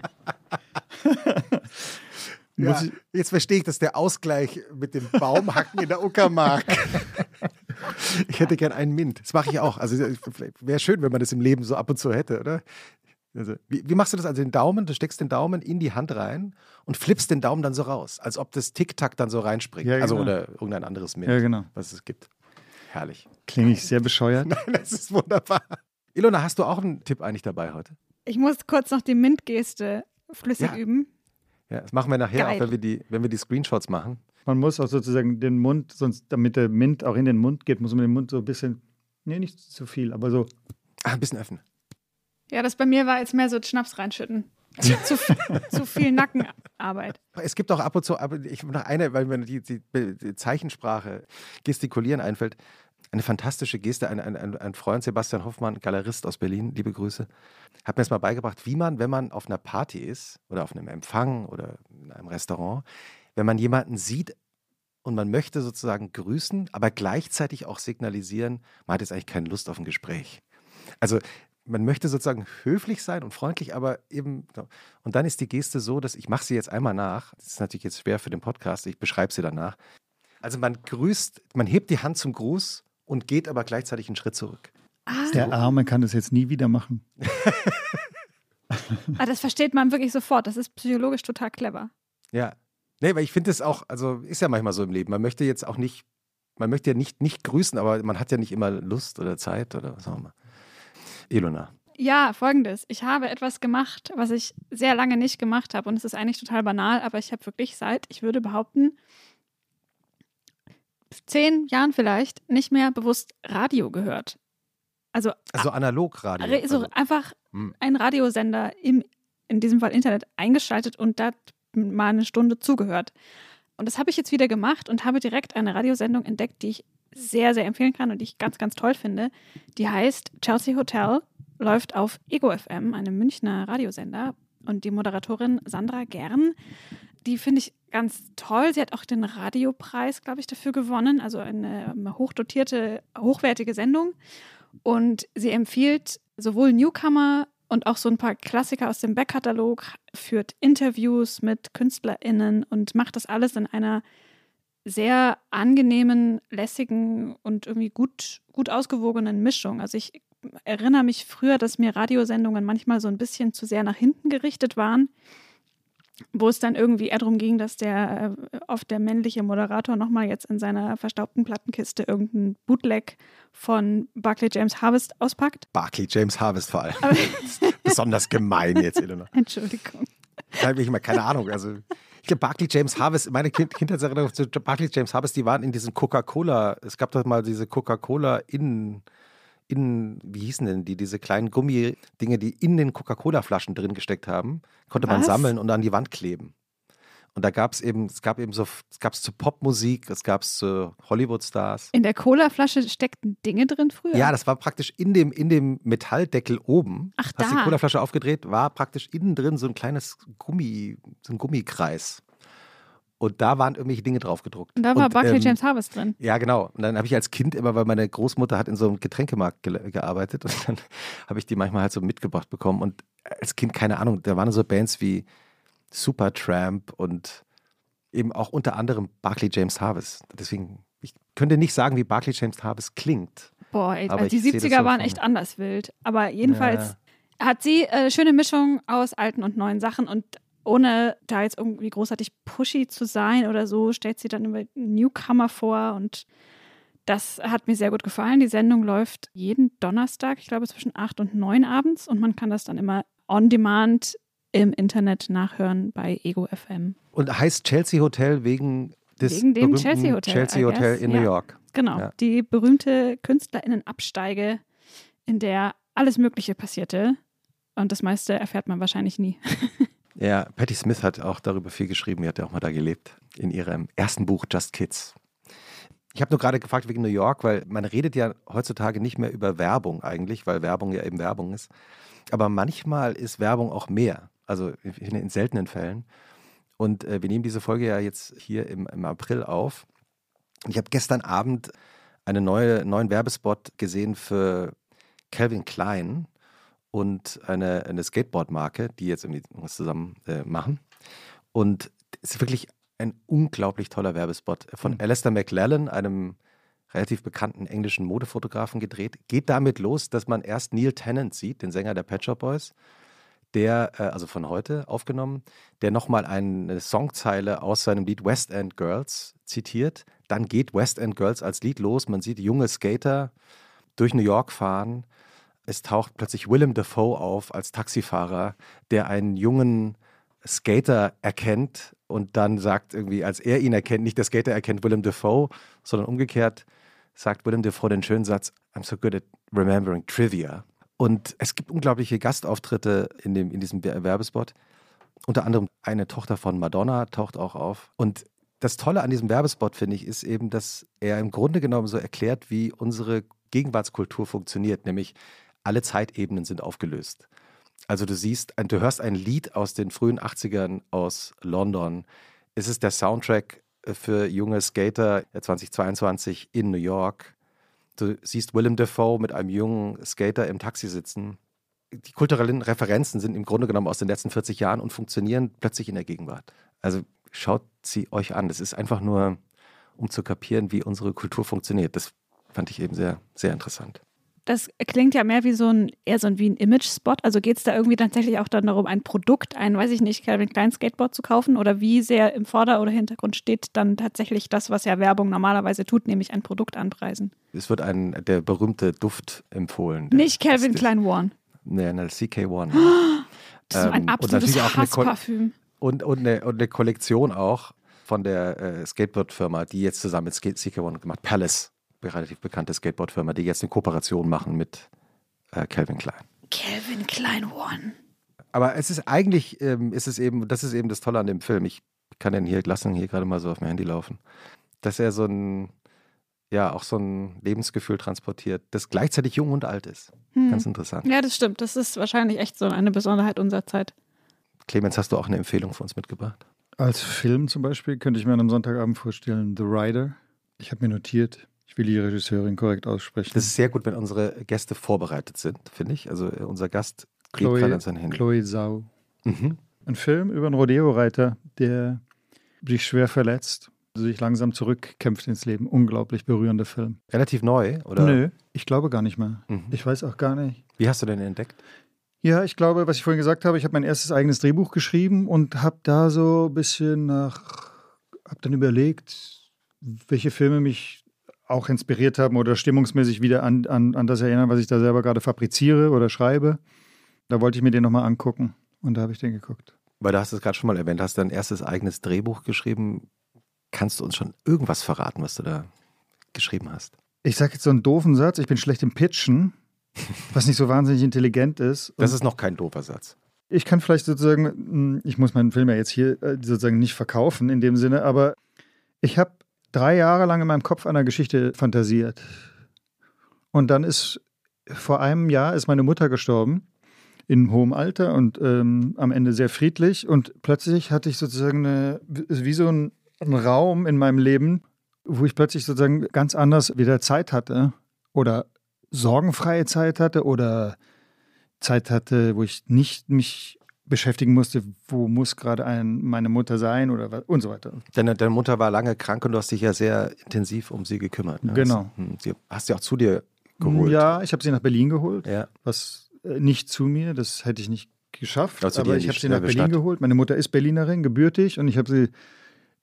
Muss ich, jetzt verstehe ich, dass der Ausgleich mit dem Baumhacken in der Uckermark. ich hätte gern einen Mint. Das mache ich auch. Also wäre schön, wenn man das im Leben so ab und zu hätte, oder? Also, wie, wie machst du das? Also den Daumen, du steckst den Daumen in die Hand rein und flippst den Daumen dann so raus, als ob das Tic-Tac dann so reinspringt. Ja, Also genau. oder irgendein anderes Mint, ja, genau. was es gibt. Herrlich. Klinge ich sehr bescheuert. Nein, das ist wunderbar. Ilona, hast du auch einen Tipp eigentlich dabei heute? Ich muss kurz noch die Mint-Geste flüssig Ja. üben. Ja, das machen wir nachher Geil. auch, wenn wir, die, wenn wir die Screenshots machen. Man muss auch sozusagen den Mund, sonst damit der Mint auch in den Mund geht, muss man den Mund so ein bisschen, nee, nicht zu viel, aber so. Ah, ein bisschen öffnen. Ja, das bei mir war jetzt mehr so Schnaps reinschütten. zu, zu viel Nackenarbeit. Es gibt auch ab und zu, aber ich noch eine, weil mir die, die, die Zeichensprache, Gestikulieren einfällt. Eine fantastische Geste. Ein, ein, ein, Freund, Sebastian Hoffmann, Galerist aus Berlin, liebe Grüße, hat mir das mal beigebracht, wie man, wenn man auf einer Party ist oder auf einem Empfang oder in einem Restaurant, wenn man jemanden sieht und man möchte sozusagen grüßen, aber gleichzeitig auch signalisieren, man hat jetzt eigentlich keine Lust auf ein Gespräch. Also man möchte sozusagen höflich sein und freundlich, aber eben. Und dann ist die Geste so, dass ich mache sie jetzt einmal nach. Das ist natürlich jetzt schwer für den Podcast. Ich beschreibe sie danach. Also man grüßt, man hebt die Hand zum Gruß und geht aber gleichzeitig einen Schritt zurück. Der Arme kann das jetzt nie wieder machen. Ah, das versteht man wirklich sofort. Das ist psychologisch total clever. Ja. Nee, weil ich finde es auch, also ist ja manchmal so im Leben. Man möchte jetzt auch nicht, man möchte ja nicht, nicht grüßen, aber man hat ja nicht immer Lust oder Zeit oder was auch immer. Ilona. Ja, folgendes. Ich habe etwas gemacht, was ich sehr lange nicht gemacht habe. Und es ist eigentlich total banal, aber ich habe wirklich seit, ich würde behaupten, zehn Jahren vielleicht nicht mehr bewusst Radio gehört. Also, Also Analogradio. re- so Also, einfach hm. einen Radiosender im, in diesem Fall Internet eingeschaltet und da mal eine Stunde zugehört. Und das habe ich jetzt wieder gemacht und habe direkt eine Radiosendung entdeckt, die ich sehr, sehr empfehlen kann und die ich ganz, ganz toll finde. Die heißt Chelsea Hotel, läuft auf Ego FM, einem Münchner Radiosender. Und die Moderatorin Sandra Gern, die finde ich ganz toll. Sie hat auch den Radiopreis, glaube ich, dafür gewonnen. Also eine ähm, hochdotierte, hochwertige Sendung. Und sie empfiehlt sowohl Newcomer und auch so ein paar Klassiker aus dem Backkatalog, führt Interviews mit KünstlerInnen und macht das alles in einer sehr angenehmen, lässigen und irgendwie gut, gut ausgewogenen Mischung. Also ich erinnere mich früher, dass mir Radiosendungen manchmal so ein bisschen zu sehr nach hinten gerichtet waren, wo es dann irgendwie eher darum ging, dass der äh, oft der männliche Moderator nochmal jetzt in seiner verstaubten Plattenkiste irgendeinen Bootleg von Barclay James Harvest auspackt. Barclay James Harvest vor allem. Besonders gemein jetzt, Ilona. Entschuldigung. Da habe ich mal keine Ahnung. Also, ich glaube, Barclay James Harvest, meine kind Kindheitserinnerung zu Barclay James Harvest, die waren in diesen Coca-Cola, es gab doch mal diese Coca-Cola in, wie hießen denn die, diese kleinen Gummidinge, die in den Coca-Cola-Flaschen drin gesteckt haben, konnte man Was? sammeln und an die Wand kleben. Und da gab es eben, es gab eben so, es gab es zu Popmusik, es gab es zu Hollywood-Stars. In der Colaflasche steckten Dinge drin früher? Ja, das war praktisch in dem, in dem Metalldeckel oben. Ach, Hast da. die Colaflasche aufgedreht, war praktisch innen drin so ein kleines Gummi, so ein Gummikreis. Und da waren irgendwelche Dinge drauf gedruckt. Und da war Und, Barclay ähm, James Harvest drin. Ja, genau. Und dann habe ich als Kind immer, weil meine Großmutter hat in so einem Getränkemarkt ge gearbeitet und dann habe ich die manchmal halt so mitgebracht bekommen. Und als Kind, keine Ahnung, da waren so Bands wie Supertramp und eben auch unter anderem Barclay James Harvest. Deswegen, ich könnte nicht sagen, wie Barclay James Harvest klingt. Boah, ey, also die ich sehe das 70er so waren echt anders wild. Aber jedenfalls hat sie äh, schöne Mischung aus alten und neuen Sachen und ohne da jetzt irgendwie großartig pushy zu sein oder so, stellt sie dann immer Newcomer vor und Das hat mir sehr gut gefallen. Die Sendung läuft jeden Donnerstag, ich glaube zwischen 8 und 9 abends und man kann das dann immer on demand im Internet nachhören bei Ego FM. Und heißt Chelsea Hotel wegen des Wegen dem Chelsea Hotel, Chelsea Hotel in ja. New York. Genau, Ja. die berühmte KünstlerInnen-Absteige, in der alles Mögliche passierte. Und das meiste erfährt man wahrscheinlich nie. Ja, Patti Smith hat auch darüber viel geschrieben. Die hat ja auch mal da gelebt in ihrem ersten Buch Just Kids. Ich habe nur gerade gefragt wegen New York, weil man redet ja heutzutage nicht mehr über Werbung eigentlich, weil Werbung ja eben Werbung ist. Aber manchmal ist Werbung auch mehr. Also in, in seltenen Fällen. Und äh, wir nehmen diese Folge ja jetzt hier im, im April auf. Ich habe gestern Abend einen neue, neuen Werbespot gesehen für Calvin Klein und eine, eine Skateboard-Marke, die jetzt irgendwie was zusammen äh, machen. Und es ist wirklich ein unglaublich toller Werbespot von Mhm. Alistair McLellan, einem relativ bekannten englischen Modefotografen, gedreht. Geht damit los, dass man erst Neil Tennant sieht, den Sänger der Pet Shop Boys, der, äh, also von heute aufgenommen, der nochmal eine Songzeile aus seinem Lied West End Girls zitiert. Dann geht West End Girls als Lied los. Man sieht junge Skater durch New York fahren. Es taucht plötzlich Willem Dafoe auf als Taxifahrer, der einen jungen Skater erkennt und dann sagt irgendwie, als er ihn erkennt, nicht der Skater erkennt Willem Dafoe, sondern umgekehrt sagt Willem Dafoe den schönen Satz, I'm so good at remembering trivia. Und es gibt unglaubliche Gastauftritte in, dem, in diesem Werbespot. Unter anderem eine Tochter von Madonna taucht auch auf. Und das Tolle an diesem Werbespot, finde ich, ist eben, dass er im Grunde genommen so erklärt, wie unsere Gegenwartskultur funktioniert, nämlich alle Zeitebenen sind aufgelöst. Also du siehst, du hörst ein Lied aus den frühen 80ern aus London. Es ist der Soundtrack äh, für junge Skater äh, 2022 in New York. Du siehst Willem Dafoe mit einem jungen Skater im Taxi sitzen. Die kulturellen Referenzen sind im Grunde genommen aus den letzten 40 Jahren und funktionieren plötzlich in der Gegenwart. Also schaut sie euch an. Das ist einfach nur, um zu kapieren, wie unsere Kultur funktioniert. Das fand ich eben sehr, sehr interessant. Das klingt ja mehr wie so ein, eher so ein, wie ein Image-Spot. Also geht es da irgendwie tatsächlich auch dann darum, ein Produkt, ein, weiß ich nicht, Calvin Klein Skateboard zu kaufen? Oder wie sehr im Vorder- oder Hintergrund steht dann tatsächlich das, was ja Werbung normalerweise tut, nämlich ein Produkt anpreisen? Es wird ein, der berühmte Duft empfohlen. Nicht Calvin Klein One. Nee, eine CK1. Das ist so Ähm, ein absolutes Hassparfüm. Und, und, eine, und eine Kollektion auch von der äh, Skateboard-Firma, die jetzt zusammen mit Skate CK1 gemacht Palace, relativ bekannte Skateboard-Firma, die jetzt eine Kooperation machen mit äh, Calvin Klein. Calvin Klein One. Aber es ist eigentlich, ähm, ist es eben, das ist eben das Tolle an dem Film. Ich kann den hier, lassen hier gerade mal so auf mein Handy laufen, dass er so ein, ja, auch so ein Lebensgefühl transportiert, das gleichzeitig jung und alt ist. Ganz interessant. Hm. Ja, das stimmt. Das ist wahrscheinlich echt so eine Besonderheit unserer Zeit. Clemens, hast du auch eine Empfehlung für uns mitgebracht? Als Film zum Beispiel könnte ich mir an einem Sonntagabend vorstellen, The Rider. Ich habe mir notiert, ich will die Regisseurin korrekt aussprechen. Das ist sehr gut, wenn unsere Gäste vorbereitet sind, finde ich. Also äh, unser Gast klebt gerade an sein Handy. Chloe Zhao. Mhm. Ein Film über einen Rodeo-Reiter, der sich schwer verletzt, sich langsam zurückkämpft ins Leben. Unglaublich berührender Film. Relativ neu, oder? Nö, ich glaube gar nicht mehr. Mhm. Ich weiß auch gar nicht. Wie hast du den entdeckt? Ja, ich glaube, was ich vorhin gesagt habe, ich habe mein erstes eigenes Drehbuch geschrieben und habe da so ein bisschen nach, habe dann überlegt, welche Filme mich auch inspiriert haben oder stimmungsmäßig wieder an, an, an das erinnern, was ich da selber gerade fabriziere oder schreibe. Da wollte ich mir den nochmal angucken und da habe ich den geguckt. Weil du hast es gerade schon mal erwähnt, hast dein erstes eigenes Drehbuch geschrieben. Kannst du uns schon irgendwas verraten, was du da geschrieben hast? Ich sage jetzt so einen doofen Satz, ich bin schlecht im Pitchen, was nicht so wahnsinnig intelligent ist. Das ist noch kein doofer Satz. ich kann vielleicht sozusagen, mh, ich muss meinen Film ja jetzt hier äh, sozusagen nicht verkaufen in dem Sinne, aber ich habe drei Jahre lang in meinem Kopf an einer Geschichte fantasiert. Und dann ist vor einem Jahr ist meine Mutter gestorben in hohem Alter und ähm, am Ende sehr friedlich. Und plötzlich hatte ich sozusagen eine, wie so ein Raum in meinem Leben, wo ich plötzlich sozusagen ganz anders wieder Zeit hatte oder sorgenfreie Zeit hatte oder Zeit hatte, wo ich nicht mich beschäftigen musste, wo muss gerade ein, meine Mutter sein oder was und so weiter. Deine, deine Mutter war lange krank und du hast dich ja sehr intensiv um sie gekümmert. Ne? Genau. Hast, hm, sie hast sie auch zu dir geholt. Ja, ich habe sie nach Berlin geholt, Ja. was äh, nicht zu mir, das hätte ich nicht geschafft, Also aber ich habe sie nach selbe Berlin Stadt. geholt. Meine Mutter ist Berlinerin, gebürtig und ich habe sie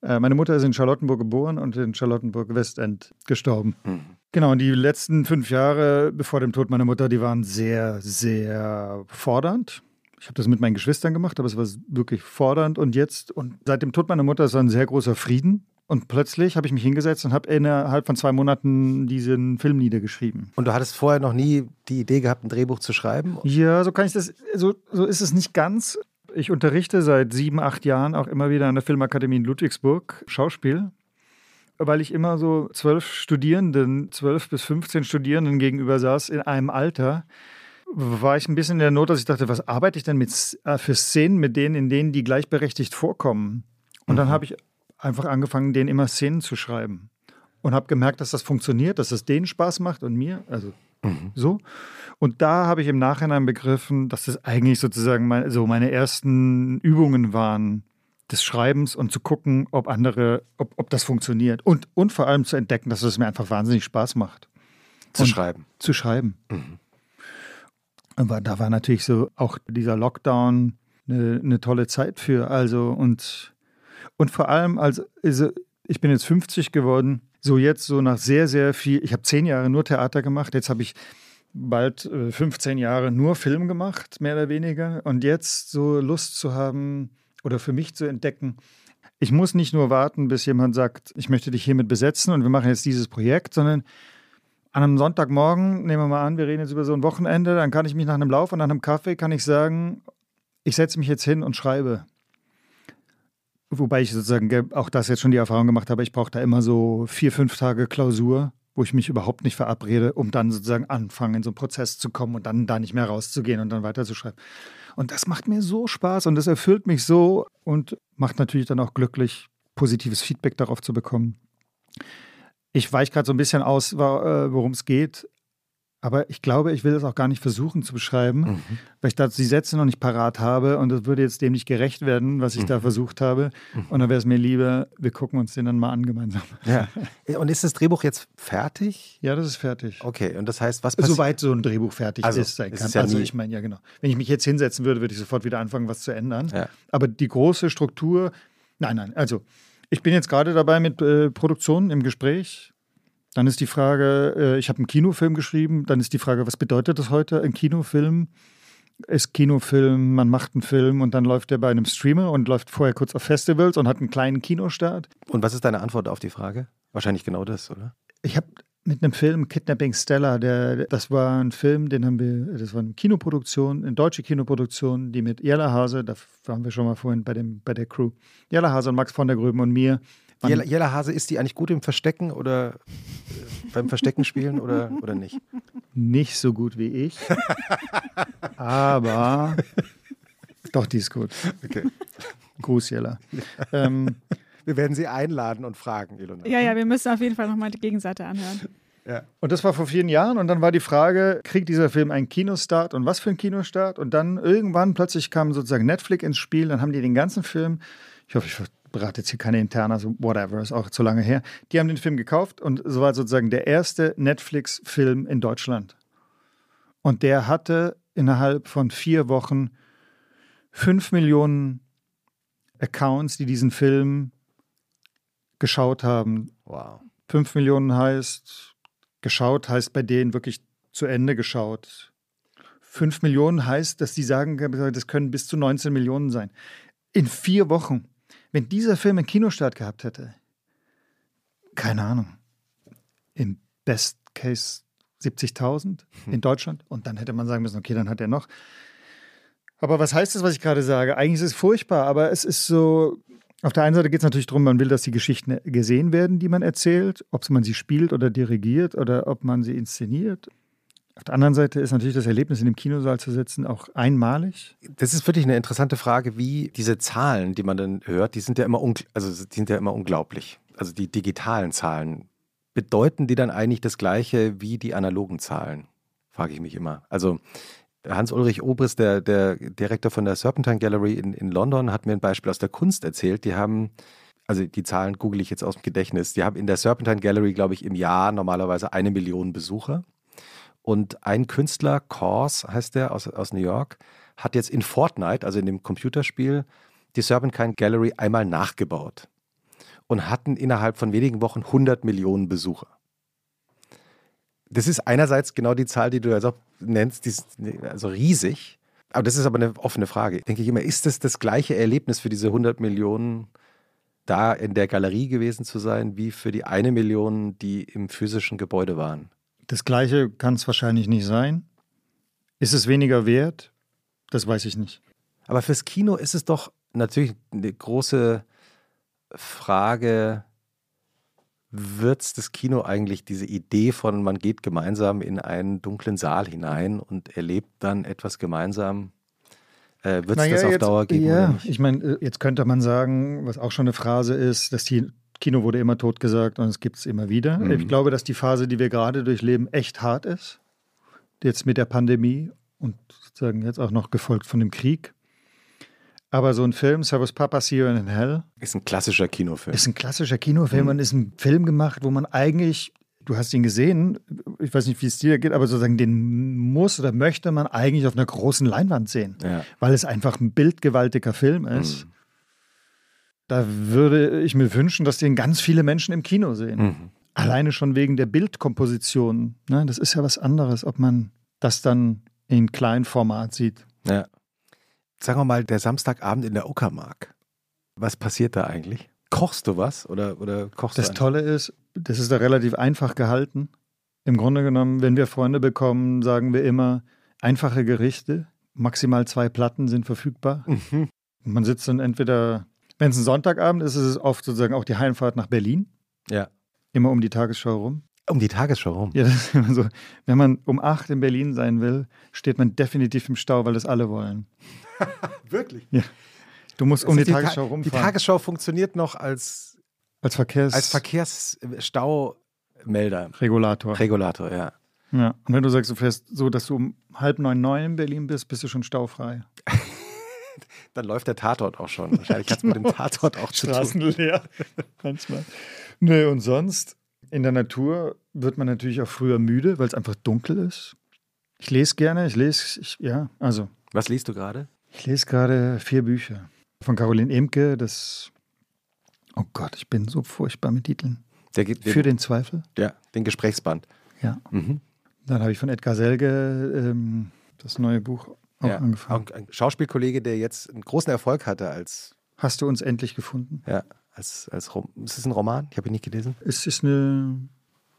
Äh, meine Mutter ist in Charlottenburg geboren und in Charlottenburg Westend gestorben. Mhm. Genau, und die letzten fünf Jahre bevor dem Tod meiner Mutter, die waren sehr, sehr fordernd. Ich habe das mit meinen Geschwistern gemacht, aber es war wirklich fordernd. Und jetzt, und seit dem Tod meiner Mutter ist ein sehr großer Frieden. Und plötzlich habe ich mich hingesetzt und habe innerhalb von zwei Monaten diesen Film niedergeschrieben. Und du hattest vorher noch nie die Idee gehabt, ein Drehbuch zu schreiben? Ja, so kann ich das, so, so ist es nicht ganz. Ich unterrichte seit sieben, acht Jahren auch immer wieder an der Filmakademie in Ludwigsburg Schauspiel, weil ich immer so zwölf Studierenden, zwölf bis 15 Studierenden gegenüber saß in einem Alter, war ich ein bisschen in der Not, dass ich dachte, was arbeite ich denn mit, äh, für Szenen mit denen, in denen die gleichberechtigt vorkommen? Und dann habe ich einfach angefangen, denen immer Szenen zu schreiben. Und habe gemerkt, dass das funktioniert, dass es denen Spaß macht und mir, also so. Und da habe ich im Nachhinein begriffen, dass das eigentlich sozusagen mein, so meine ersten Übungen waren des Schreibens und zu gucken, ob andere, ob, ob das funktioniert. Und, und vor allem zu entdecken, dass es mir einfach wahnsinnig Spaß macht. Zu Und- schreiben. Zu schreiben. Aber da war natürlich so auch dieser Lockdown eine, eine tolle Zeit für. Also und, und vor allem, also, also ich bin jetzt 50 geworden, so jetzt so nach sehr, sehr viel, ich habe zehn Jahre nur Theater gemacht, jetzt habe ich bald äh, 15 Jahre nur Film gemacht, mehr oder weniger. Und jetzt so Lust zu haben oder für mich zu entdecken, ich muss nicht nur warten, bis jemand sagt, ich möchte dich hiermit besetzen und wir machen jetzt dieses Projekt, sondern an einem Sonntagmorgen, nehmen wir mal an, wir reden jetzt über so ein Wochenende, dann kann ich mich nach einem Lauf und nach einem Kaffee kann ich sagen, ich setze mich jetzt hin und schreibe. Wobei ich sozusagen ge- auch das jetzt schon die Erfahrung gemacht habe, ich brauche da immer so vier, fünf Tage Klausur, wo ich mich überhaupt nicht verabrede, um dann sozusagen anfangen, in so einen Prozess zu kommen und dann da nicht mehr rauszugehen und dann weiterzuschreiben. Und das macht mir so Spaß und das erfüllt mich so und macht natürlich dann auch glücklich, positives Feedback darauf zu bekommen. Ich weiche gerade so ein bisschen aus, äh, worum es geht. Aber ich glaube, ich will das auch gar nicht versuchen zu beschreiben, Mhm. weil ich da die Sätze noch nicht parat habe und das würde jetzt dem nicht gerecht werden, was ich da versucht habe. Und dann wäre es mir lieber, wir gucken uns den dann mal an gemeinsam. Ja. Und ist das Drehbuch jetzt fertig? Ja, das ist fertig. Okay, und das heißt, was passiert? Soweit so ein Drehbuch fertig Also, ist, sein kann. ist ja also ich meine, ja genau. Wenn ich mich jetzt hinsetzen würde, würde ich sofort wieder anfangen, was zu ändern. Ja. Aber die große Struktur, nein, nein. Also ich bin jetzt gerade dabei mit äh, Produktionen im Gespräch. Dann ist die Frage, äh, ich habe einen Kinofilm geschrieben. Dann ist die Frage, was bedeutet das heute? Ein Kinofilm ist Kinofilm, man macht einen Film und dann läuft der bei einem Streamer und läuft vorher kurz auf Festivals und hat einen kleinen Kinostart. Und was ist deine Antwort auf die Frage? Wahrscheinlich genau das, oder? Ich habe mit einem Film Kidnapping Stella, der, das war ein Film, den haben wir, das war eine Kinoproduktion, eine deutsche Kinoproduktion, die mit Jella Hase, da waren wir schon mal vorhin bei, dem, bei der Crew, Jella Hase und Max von der Gröben und mir. Jella, Jella Hase, ist die eigentlich gut im Verstecken oder äh, beim Verstecken spielen oder, oder nicht? Nicht so gut wie ich, aber doch, die ist gut. Okay. Gruß, Jella. Ähm, Wir werden sie einladen und fragen, Ilona. Ja, ja, wir müssen auf jeden Fall nochmal die Gegenseite anhören. Ja. Und das war vor vielen Jahren. Und dann war die Frage, kriegt dieser Film einen Kinostart und was für einen Kinostart? Und dann irgendwann plötzlich kam sozusagen Netflix ins Spiel. Dann haben die den ganzen Film, ich hoffe, ich berate jetzt hier keine Interna, so whatever, ist auch zu lange her. Die haben den Film gekauft und es war sozusagen der erste Netflix-Film in Deutschland. Und der hatte innerhalb von vier Wochen fünf Millionen Accounts, die diesen Film geschaut haben. Wow. 5 Millionen heißt, geschaut heißt bei denen wirklich zu Ende geschaut. 5 Millionen heißt, dass die sagen, das können bis zu 19 Millionen sein. In vier Wochen. Wenn dieser Film einen Kinostart gehabt hätte, keine Ahnung, im Best Case 70.000 in Deutschland und dann hätte man sagen müssen, okay, dann hat er noch. Aber was heißt das, was ich gerade sage? Eigentlich ist es furchtbar, aber es ist so, auf der einen Seite geht es natürlich darum, man will, dass die Geschichten gesehen werden, die man erzählt, ob man sie spielt oder dirigiert oder ob man sie inszeniert. Auf der anderen Seite ist natürlich das Erlebnis, in dem Kinosaal zu sitzen, auch einmalig. Das ist wirklich eine interessante Frage, wie diese Zahlen, die man dann hört, die sind ja immer, also die sind ja immer unglaublich. Also die digitalen Zahlen. Bedeuten die dann eigentlich das Gleiche wie die analogen Zahlen? Frage ich mich immer. Also Hans-Ulrich Obrist, der, der Direktor von der Serpentine Gallery in, in London, hat mir ein Beispiel aus der Kunst erzählt. Die haben, also die Zahlen google ich jetzt aus dem Gedächtnis, die haben in der Serpentine Gallery, glaube ich, im Jahr normalerweise eine Million Besucher. Und ein Künstler, Kors heißt der, aus, aus New York, hat jetzt in Fortnite, also in dem Computerspiel, die Serpentine Gallery einmal nachgebaut. und hatten innerhalb von wenigen Wochen 100 Millionen Besucher. Das ist einerseits genau die Zahl, die du also nennst, die ist also riesig. Aber das ist aber eine offene Frage. Denke ich immer, ist das das gleiche Erlebnis für diese 100 Millionen da in der Galerie gewesen zu sein, wie für die eine Million, die im physischen Gebäude waren? Das gleiche kann es wahrscheinlich nicht sein. Ist es weniger wert? Das weiß ich nicht. Aber fürs Kino ist es doch natürlich eine große Frage, wird es das Kino eigentlich diese Idee von, man geht gemeinsam in einen dunklen Saal hinein und erlebt dann etwas gemeinsam? Äh, wird es Naja, das auf jetzt- Dauer geben? Ja, ich meine, äh, jetzt könnte man sagen, was auch schon eine Phrase ist, das Kino wurde immer tot gesagt und es gibt es immer wieder. Mhm. Ich glaube, dass die Phase, die wir gerade durchleben, echt hart ist. Jetzt mit der Pandemie und sozusagen jetzt auch noch gefolgt von dem Krieg. Aber so ein Film, Servus Papa, See You in Hell, Ist ein klassischer Kinofilm. ist ein klassischer Kinofilm Mhm. und ist ein Film gemacht, wo man eigentlich, du hast ihn gesehen, ich weiß nicht, wie es dir geht, aber sozusagen den muss oder möchte man eigentlich auf einer großen Leinwand sehen ja. weil es einfach ein bildgewaltiger Film ist. Mhm. Da würde ich mir wünschen, dass den ganz viele Menschen im Kino sehen. Mhm. Alleine schon wegen der Bildkomposition. Ne? Das ist ja was anderes, ob man das dann in Kleinformat sieht. ja. Sagen wir mal, der Samstagabend in der Uckermark. Was passiert da eigentlich? Kochst du was oder, oder kochst Das du? ein- Tolle ist, das ist da relativ einfach gehalten. Im Grunde genommen, wenn wir Freunde bekommen, sagen wir immer, einfache Gerichte, maximal zwei Platten sind verfügbar. Mhm. Man sitzt dann entweder, wenn es ein Sonntagabend ist, ist es oft sozusagen auch die Heimfahrt nach Berlin, Ja. immer um die Tagesschau rum. Um die Tagesschau rum. Ja, das ist immer so. Wenn man um acht in Berlin sein will, steht man definitiv im Stau, weil das alle wollen. Wirklich? Du musst um Das die heißt, Tagesschau Ta- Die rumfahren. Tagesschau funktioniert noch als, als Verkehrs als Verkehrsstaumelder. Regulator. Regulator, ja. ja. Und wenn du sagst, du fährst so, dass du um halb neun, neun in Berlin bist, bist du schon staufrei. Dann läuft der Tatort auch schon. Wahrscheinlich hat es mit dem Tatort auch zu tun. Straßen leer. Manchmal. Nö, und sonst in der Natur wird man natürlich auch früher müde, weil es einfach dunkel ist. Ich lese gerne, ich lese, ich, ja, also Was liest du gerade? Ich lese gerade vier Bücher von Caroline Emke. Das, oh Gott, ich bin so furchtbar mit Titeln. Der geht Für den Zweifel. ja, den Gesprächsband. Ja. Mhm. Dann habe ich von Edgar Selge ähm, das neue Buch auch ja. angefangen. Auch ein Schauspielkollege, der jetzt einen großen Erfolg hatte als, Hast du uns endlich gefunden? ja, als, als Rom ist es ein Roman? Ich habe ihn nicht gelesen. Es ist eine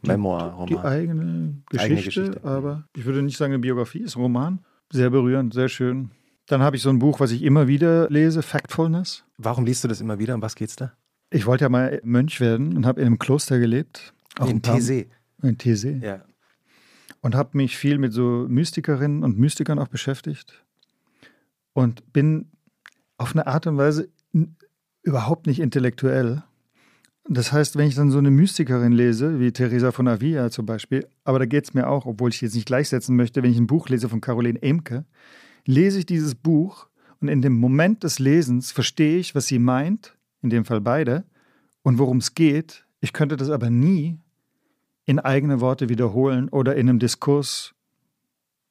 die Memoir-Roman. eigene Geschichte, Eigene Geschichte. aber ich würde nicht sagen eine Biografie, ist ein Roman. Sehr berührend, sehr schön. Dann habe ich so ein Buch, was ich immer wieder lese, Factfulness. Warum liest du das immer wieder? Um was geht's da? Ich wollte ja mal Mönch werden und habe in einem Kloster gelebt. Auch in Thésée. In Thésée. Ja. und habe mich viel mit so Mystikerinnen und Mystikern auch beschäftigt und bin auf eine Art und Weise überhaupt nicht intellektuell. Das heißt, wenn ich dann so eine Mystikerin lese, wie Teresa von Avila zum Beispiel, aber da geht es mir auch, obwohl ich jetzt nicht gleichsetzen möchte, wenn ich ein Buch lese von Caroline Emke, lese ich dieses Buch und in dem Moment des Lesens verstehe ich, was sie meint, in dem Fall beide, und worum es geht. Ich könnte das aber nie in eigene Worte wiederholen oder in einem Diskurs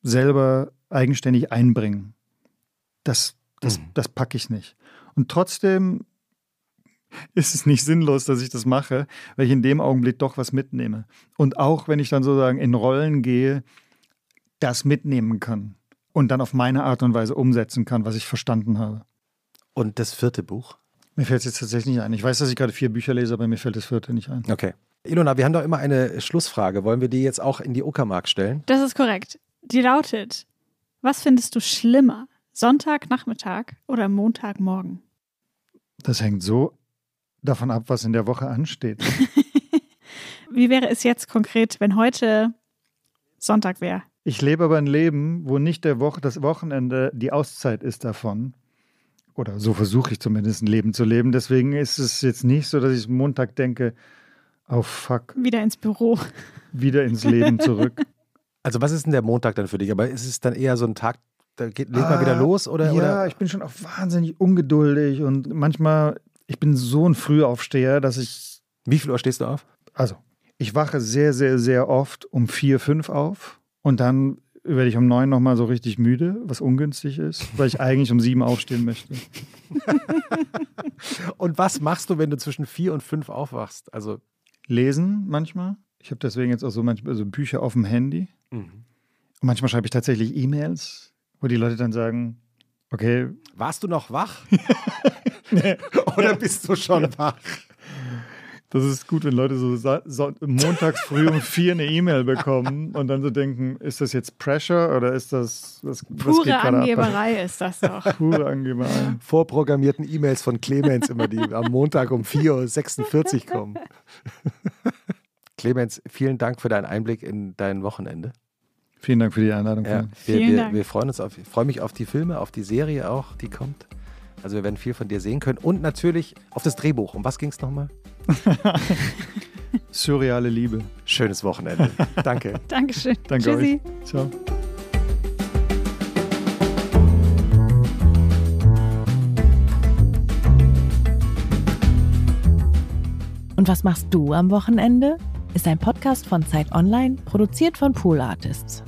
selber eigenständig einbringen. Das, das, Mhm. das packe ich nicht. Und trotzdem ist es nicht sinnlos, dass ich das mache, weil ich in dem Augenblick doch was mitnehme. Und auch wenn ich dann sozusagen in Rollen gehe, das mitnehmen kann und dann auf meine Art und Weise umsetzen kann, was ich verstanden habe. Und das vierte Buch? Mir fällt es jetzt tatsächlich nicht ein. Ich weiß, dass ich gerade vier Bücher lese, aber mir fällt das vierte nicht ein. Okay. Ilona, wir haben doch immer eine Schlussfrage. Wollen wir die jetzt auch in die Uckermark stellen? Das ist korrekt. Die lautet: Was findest du schlimmer? Sonntagnachmittag oder Montagmorgen? Das hängt so davon ab, was in der Woche ansteht. Wie wäre es jetzt konkret, wenn heute Sonntag wäre? Ich lebe aber ein Leben, wo nicht der Woche, das Wochenende die Auszeit ist davon. Oder so versuche ich zumindest ein Leben zu leben. Deswegen ist es jetzt nicht so, dass ich Montag denke, oh fuck, Wieder ins Büro. wieder ins Leben zurück. Also was ist denn der Montag dann für dich? Aber ist es dann eher so ein Tag, da geht, legt man wieder Ah, los? Oder, ja, oder? ich bin schon auch wahnsinnig ungeduldig und manchmal, ich bin so ein Frühaufsteher, dass ich, Wie viel Uhr stehst du auf? also, ich wache sehr, sehr, sehr oft um vier, fünf auf und dann werde ich um neun nochmal so richtig müde, was ungünstig ist, weil ich eigentlich um sieben aufstehen möchte. Und was machst du, wenn du zwischen vier und fünf aufwachst? Also Lesen manchmal. Ich habe deswegen jetzt auch so manchmal so Bücher auf dem Handy. mhm. Und manchmal schreibe ich tatsächlich E-Mails, wo die Leute dann sagen, okay, warst du noch wach? Oder bist du schon wach? das ist gut, wenn Leute so, so montags früh um vier eine E-Mail bekommen und dann so denken, ist das jetzt Pressure oder ist das, was, was Pure geht gerade ab? Angeberei ist das doch. Pure Angeberei. Vorprogrammierten E-Mails von Clemens immer, die am Montag um 4.46 Uhr kommen. Clemens, vielen Dank für deinen Einblick in dein Wochenende. Vielen Dank für die Einladung. Ja, wir, Vielen wir, Dank. wir freuen uns auf, ich freue mich auf die Filme, auf die Serie auch, die kommt. Also wir werden viel von dir sehen können und natürlich auf das Drehbuch. Um was ging es nochmal? Surreale Liebe. Schönes Wochenende. Danke. Dankeschön. Danke Tschüssi. euch. Ciao. Und was machst du am Wochenende? Ist ein Podcast von Zeit Online, produziert von Pool Artists.